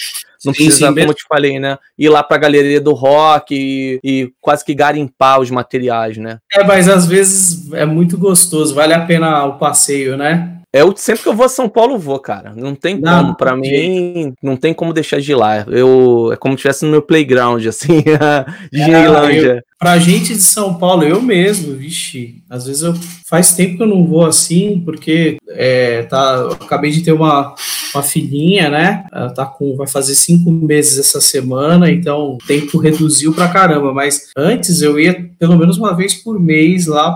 Não sim, precisa, sim, como eu te falei, né? Ir lá pra galeria do rock e, e, quase que garimpar os materiais, né? É, mas às vezes é muito gostoso, vale a pena o passeio, né? É, eu, sempre que eu vou a São Paulo, vou, cara. Não tem não, como. Pra mim, não tem como deixar de ir lá. Eu, é como se estivesse no meu playground, assim, Disneylândia. É, pra gente de São Paulo, eu mesmo, vixe, às vezes eu faz tempo que eu não vou assim, porque é, tá, eu acabei de ter uma, uma filhinha, né? Ela tá com, vai fazer cinco meses essa semana, então o tempo reduziu pra caramba. Mas antes eu ia pelo menos uma vez por mês lá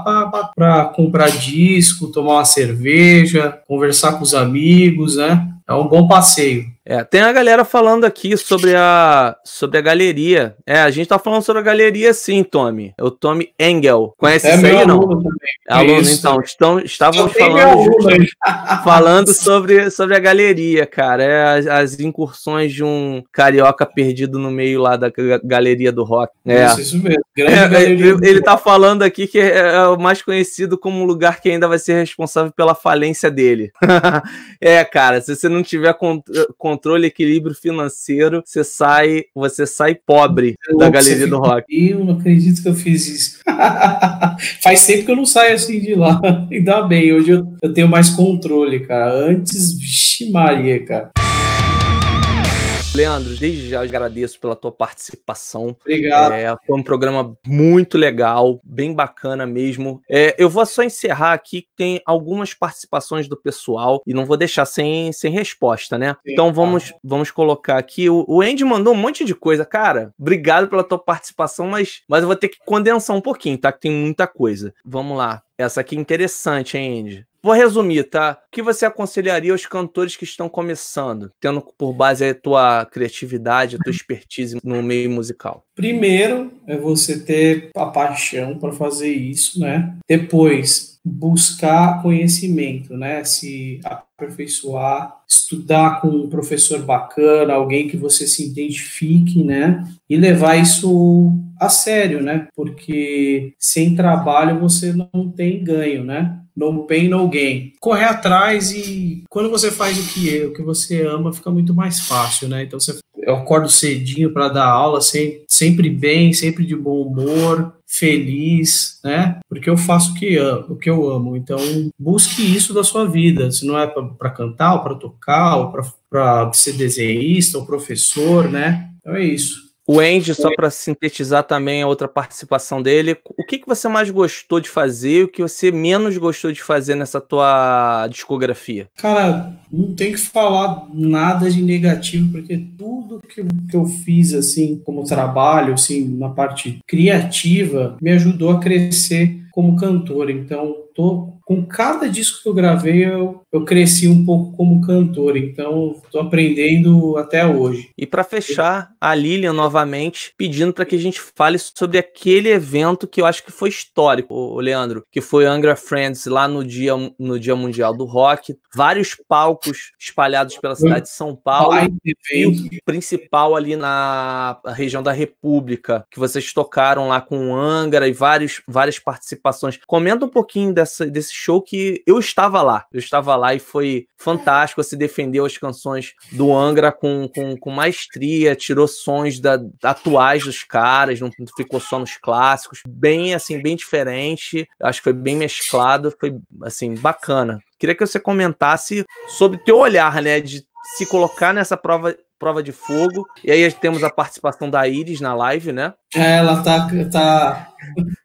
para comprar disco, tomar uma cerveja, conversar com os amigos, né? É um bom passeio. É, tem a galera falando aqui sobre a, sobre a galeria. É, a gente tá falando sobre a galeria sim, Tommy. É o Tommy Engel. Conhece é isso aí, não? Aluno, é aluno isso. então. Estão, estávamos falando, falando sobre, sobre a galeria, cara. É as, as, incursões de um carioca perdido no meio lá da galeria do rock. É. Isso, isso mesmo. É, ele, ele tá falando aqui que é, é o mais conhecido como um lugar que ainda vai ser responsável pela falência dele. é, cara, se você não tiver controle controle, equilíbrio financeiro, você sai, você sai pobre da galeria do rock. Eu não acredito que eu fiz isso. Faz tempo que eu não saio assim de lá. Ainda bem, hoje eu, eu tenho mais controle, cara. Antes, vixe Maria, cara. Leandro, desde já agradeço pela tua participação. Obrigado. É, foi um programa muito legal, bem bacana mesmo. É, eu vou só encerrar aqui, tem algumas participações do pessoal e não vou deixar sem, sem resposta, né? Sim, então vamos, vamos colocar aqui. O, o Andy mandou um monte de coisa. Cara, obrigado pela tua participação, mas, mas eu vou ter que condensar um pouquinho, tá? Que tem muita coisa. Vamos lá. Essa aqui é interessante, hein, Andy? Vou resumir, tá? O que você aconselharia aos cantores que estão começando, tendo por base a tua criatividade, a tua expertise no meio musical? Primeiro é você ter a paixão para fazer isso, né? Depois, buscar conhecimento, né? Se aperfeiçoar, estudar com um professor bacana, alguém que você se identifique, né? E levar isso a sério, né? Porque sem trabalho você não tem ganho, né? no pain, no gain. Correr atrás e quando você faz o que é, o que você ama, fica muito mais fácil, né? Então você, eu acordo cedinho para dar aula, sempre, sempre bem, sempre de bom humor, feliz, né? Porque eu faço o que, amo, o que eu amo. Então, busque isso da sua vida. Se não é para cantar, ou para tocar, ou para ser desenhista, ou professor, né? Então é isso. O Andy, só para sintetizar também a outra participação dele, o que, que você mais gostou de fazer e o que você menos gostou de fazer nessa tua discografia? Cara, não tem que falar nada de negativo, porque tudo que, que eu fiz, assim, como trabalho, assim, na parte criativa, me ajudou a crescer como cantor. Então, tô com cada disco que eu gravei, eu, eu cresci um pouco como cantor, então estou aprendendo até hoje. E para fechar, a Lilian novamente pedindo para que a gente fale sobre aquele evento que eu acho que foi histórico, o Leandro, que foi Angra Friends lá no dia, no dia Mundial do Rock, vários palcos espalhados pela cidade de São Paulo e o principal ali na região da República, que vocês tocaram lá com Angra e vários, várias participações. Comenta um pouquinho dessa, desse show que eu estava lá. Eu estava lá e foi fantástico. Se defendeu as canções do Angra com, com, com maestria, tirou sons da, atuais dos caras, não ficou só nos clássicos. Bem, assim, bem diferente. Acho que foi bem mesclado, foi, assim, bacana. Queria que você comentasse sobre teu olhar, né, de se colocar nessa prova prova de fogo. E aí temos a participação da Iris na live, né? É, ela tá, tá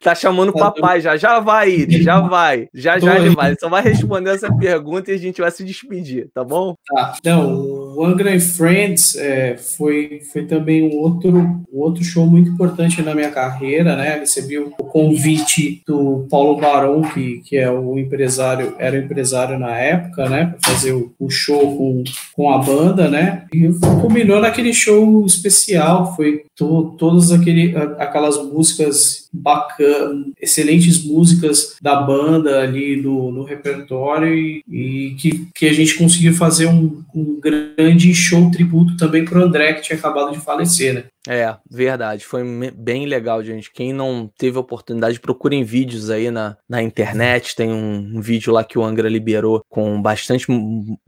Tá chamando o tá papai já. Já vai, Iris, já vai. Já já ele vai. Ele só vai responder essa pergunta e a gente vai se despedir, tá bom? Tá. Então, o Angra Friends é, foi, foi também um outro, um outro show muito importante na minha carreira, né? Recebi o convite do Paulo Barão, que, que é o empresário, era o empresário na época, né? Pra fazer o, o show com, com a banda, né? E combinou naquele show especial, foi to, todas aquele, aquelas músicas bacana, excelentes músicas da banda ali no, no repertório e, e, que, que a gente conseguiu fazer um, um grande show tributo também para o André, que tinha acabado de falecer, né? É, verdade. Foi bem legal, gente. Quem não teve oportunidade, procurem vídeos aí na, na internet. Tem um, um vídeo lá que o Angra liberou com bastante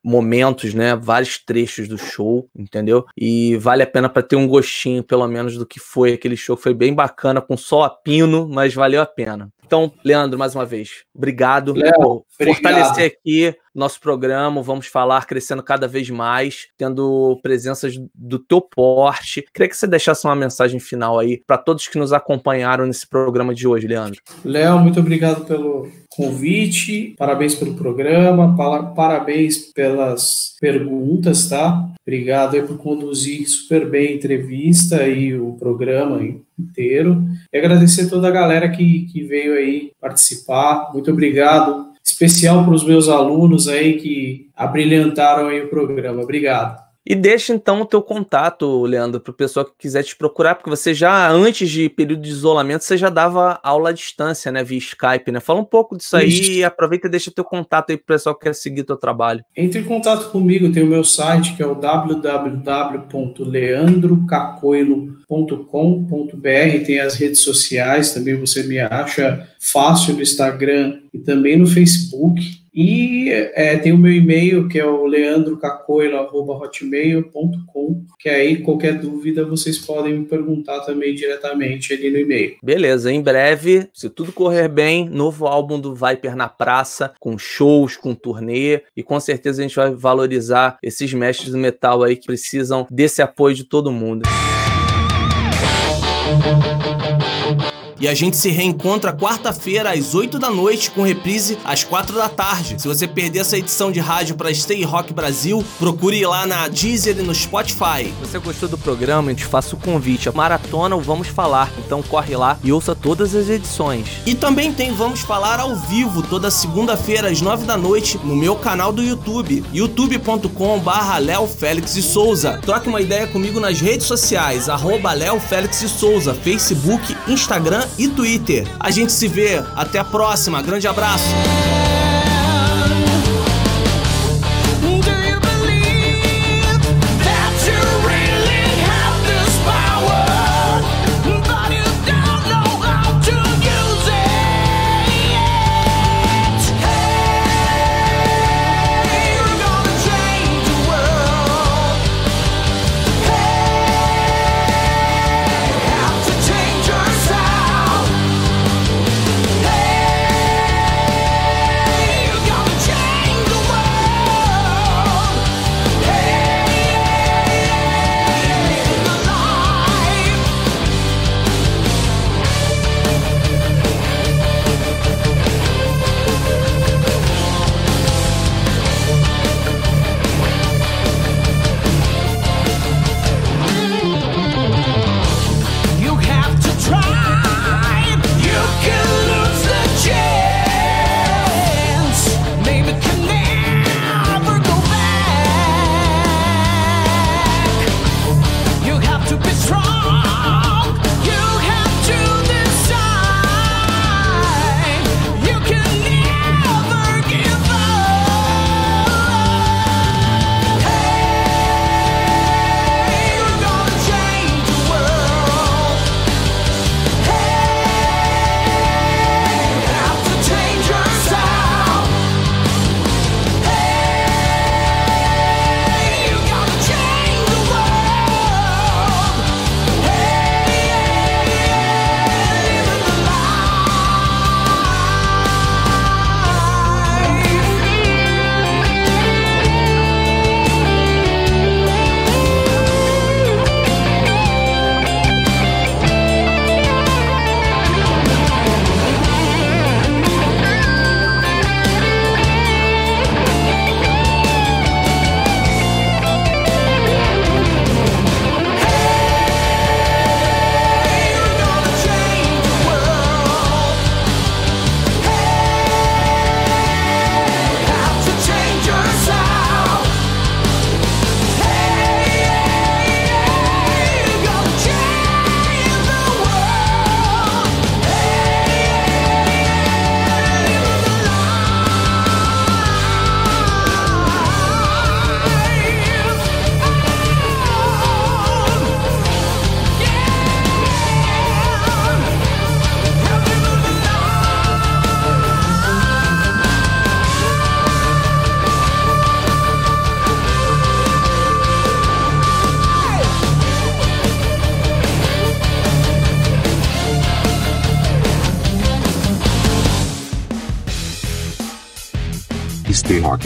momentos, né? Vários trechos do show, entendeu? E vale a pena para ter um gostinho, pelo menos, do que foi aquele show. Foi bem bacana, com só a pino, mas valeu a pena. Então, Leandro, mais uma vez, obrigado Léo, por fortalecer aqui nosso programa. Vamos falar crescendo cada vez mais, tendo presenças do teu porte. Queria que você deixasse uma mensagem final aí para todos que nos acompanharam nesse programa de hoje, Leandro. Léo, muito obrigado pelo convite, parabéns pelo programa, parabéns pelas perguntas, tá? Obrigado por conduzir super bem a entrevista e o programa inteiro. E agradecer toda a galera que, que veio aí participar. Muito obrigado. Especial para os meus alunos aí que abrilhantaram aí o programa. Obrigado. E deixa então o teu contato, Leandro, para o pessoal que quiser te procurar, porque você já, antes de período de isolamento, você já dava aula à distância, né, via Skype, né? Fala um pouco disso aí Isso. e aproveita e deixa o teu contato aí para o pessoal que quer seguir teu trabalho. Entre em contato comigo, tem o meu site, que é o www.leandrocacoilo.com.br, tem as redes sociais, também você me acha fácil no Instagram e também no Facebook. E é, tem o meu e-mail, que é o leandrocacoilo.hotmail.com, que aí qualquer dúvida vocês podem me perguntar também diretamente ali no e-mail. Beleza, em breve, se tudo correr bem, novo álbum do Viper na praça, com shows, com turnê, e com certeza a gente vai valorizar esses mestres do metal aí que precisam desse apoio de todo mundo. E a gente se reencontra quarta-feira às 8 da noite com reprise às 4 da tarde. Se você perder essa edição de rádio para Stay Rock Brasil, procure ir lá na Deezer e no Spotify. Se você gostou do programa, eu te faço o convite. A maratona o Vamos Falar. Então corre lá e ouça todas as edições. E também tem Vamos Falar ao vivo toda segunda-feira às 9 da noite no meu canal do YouTube, youtube.com/barra Léo Félix e Souza. Troque uma ideia comigo nas redes sociais, arroba Léo Félix e Souza, Facebook, Instagram e Twitter. A gente se vê. Até a próxima. Grande abraço.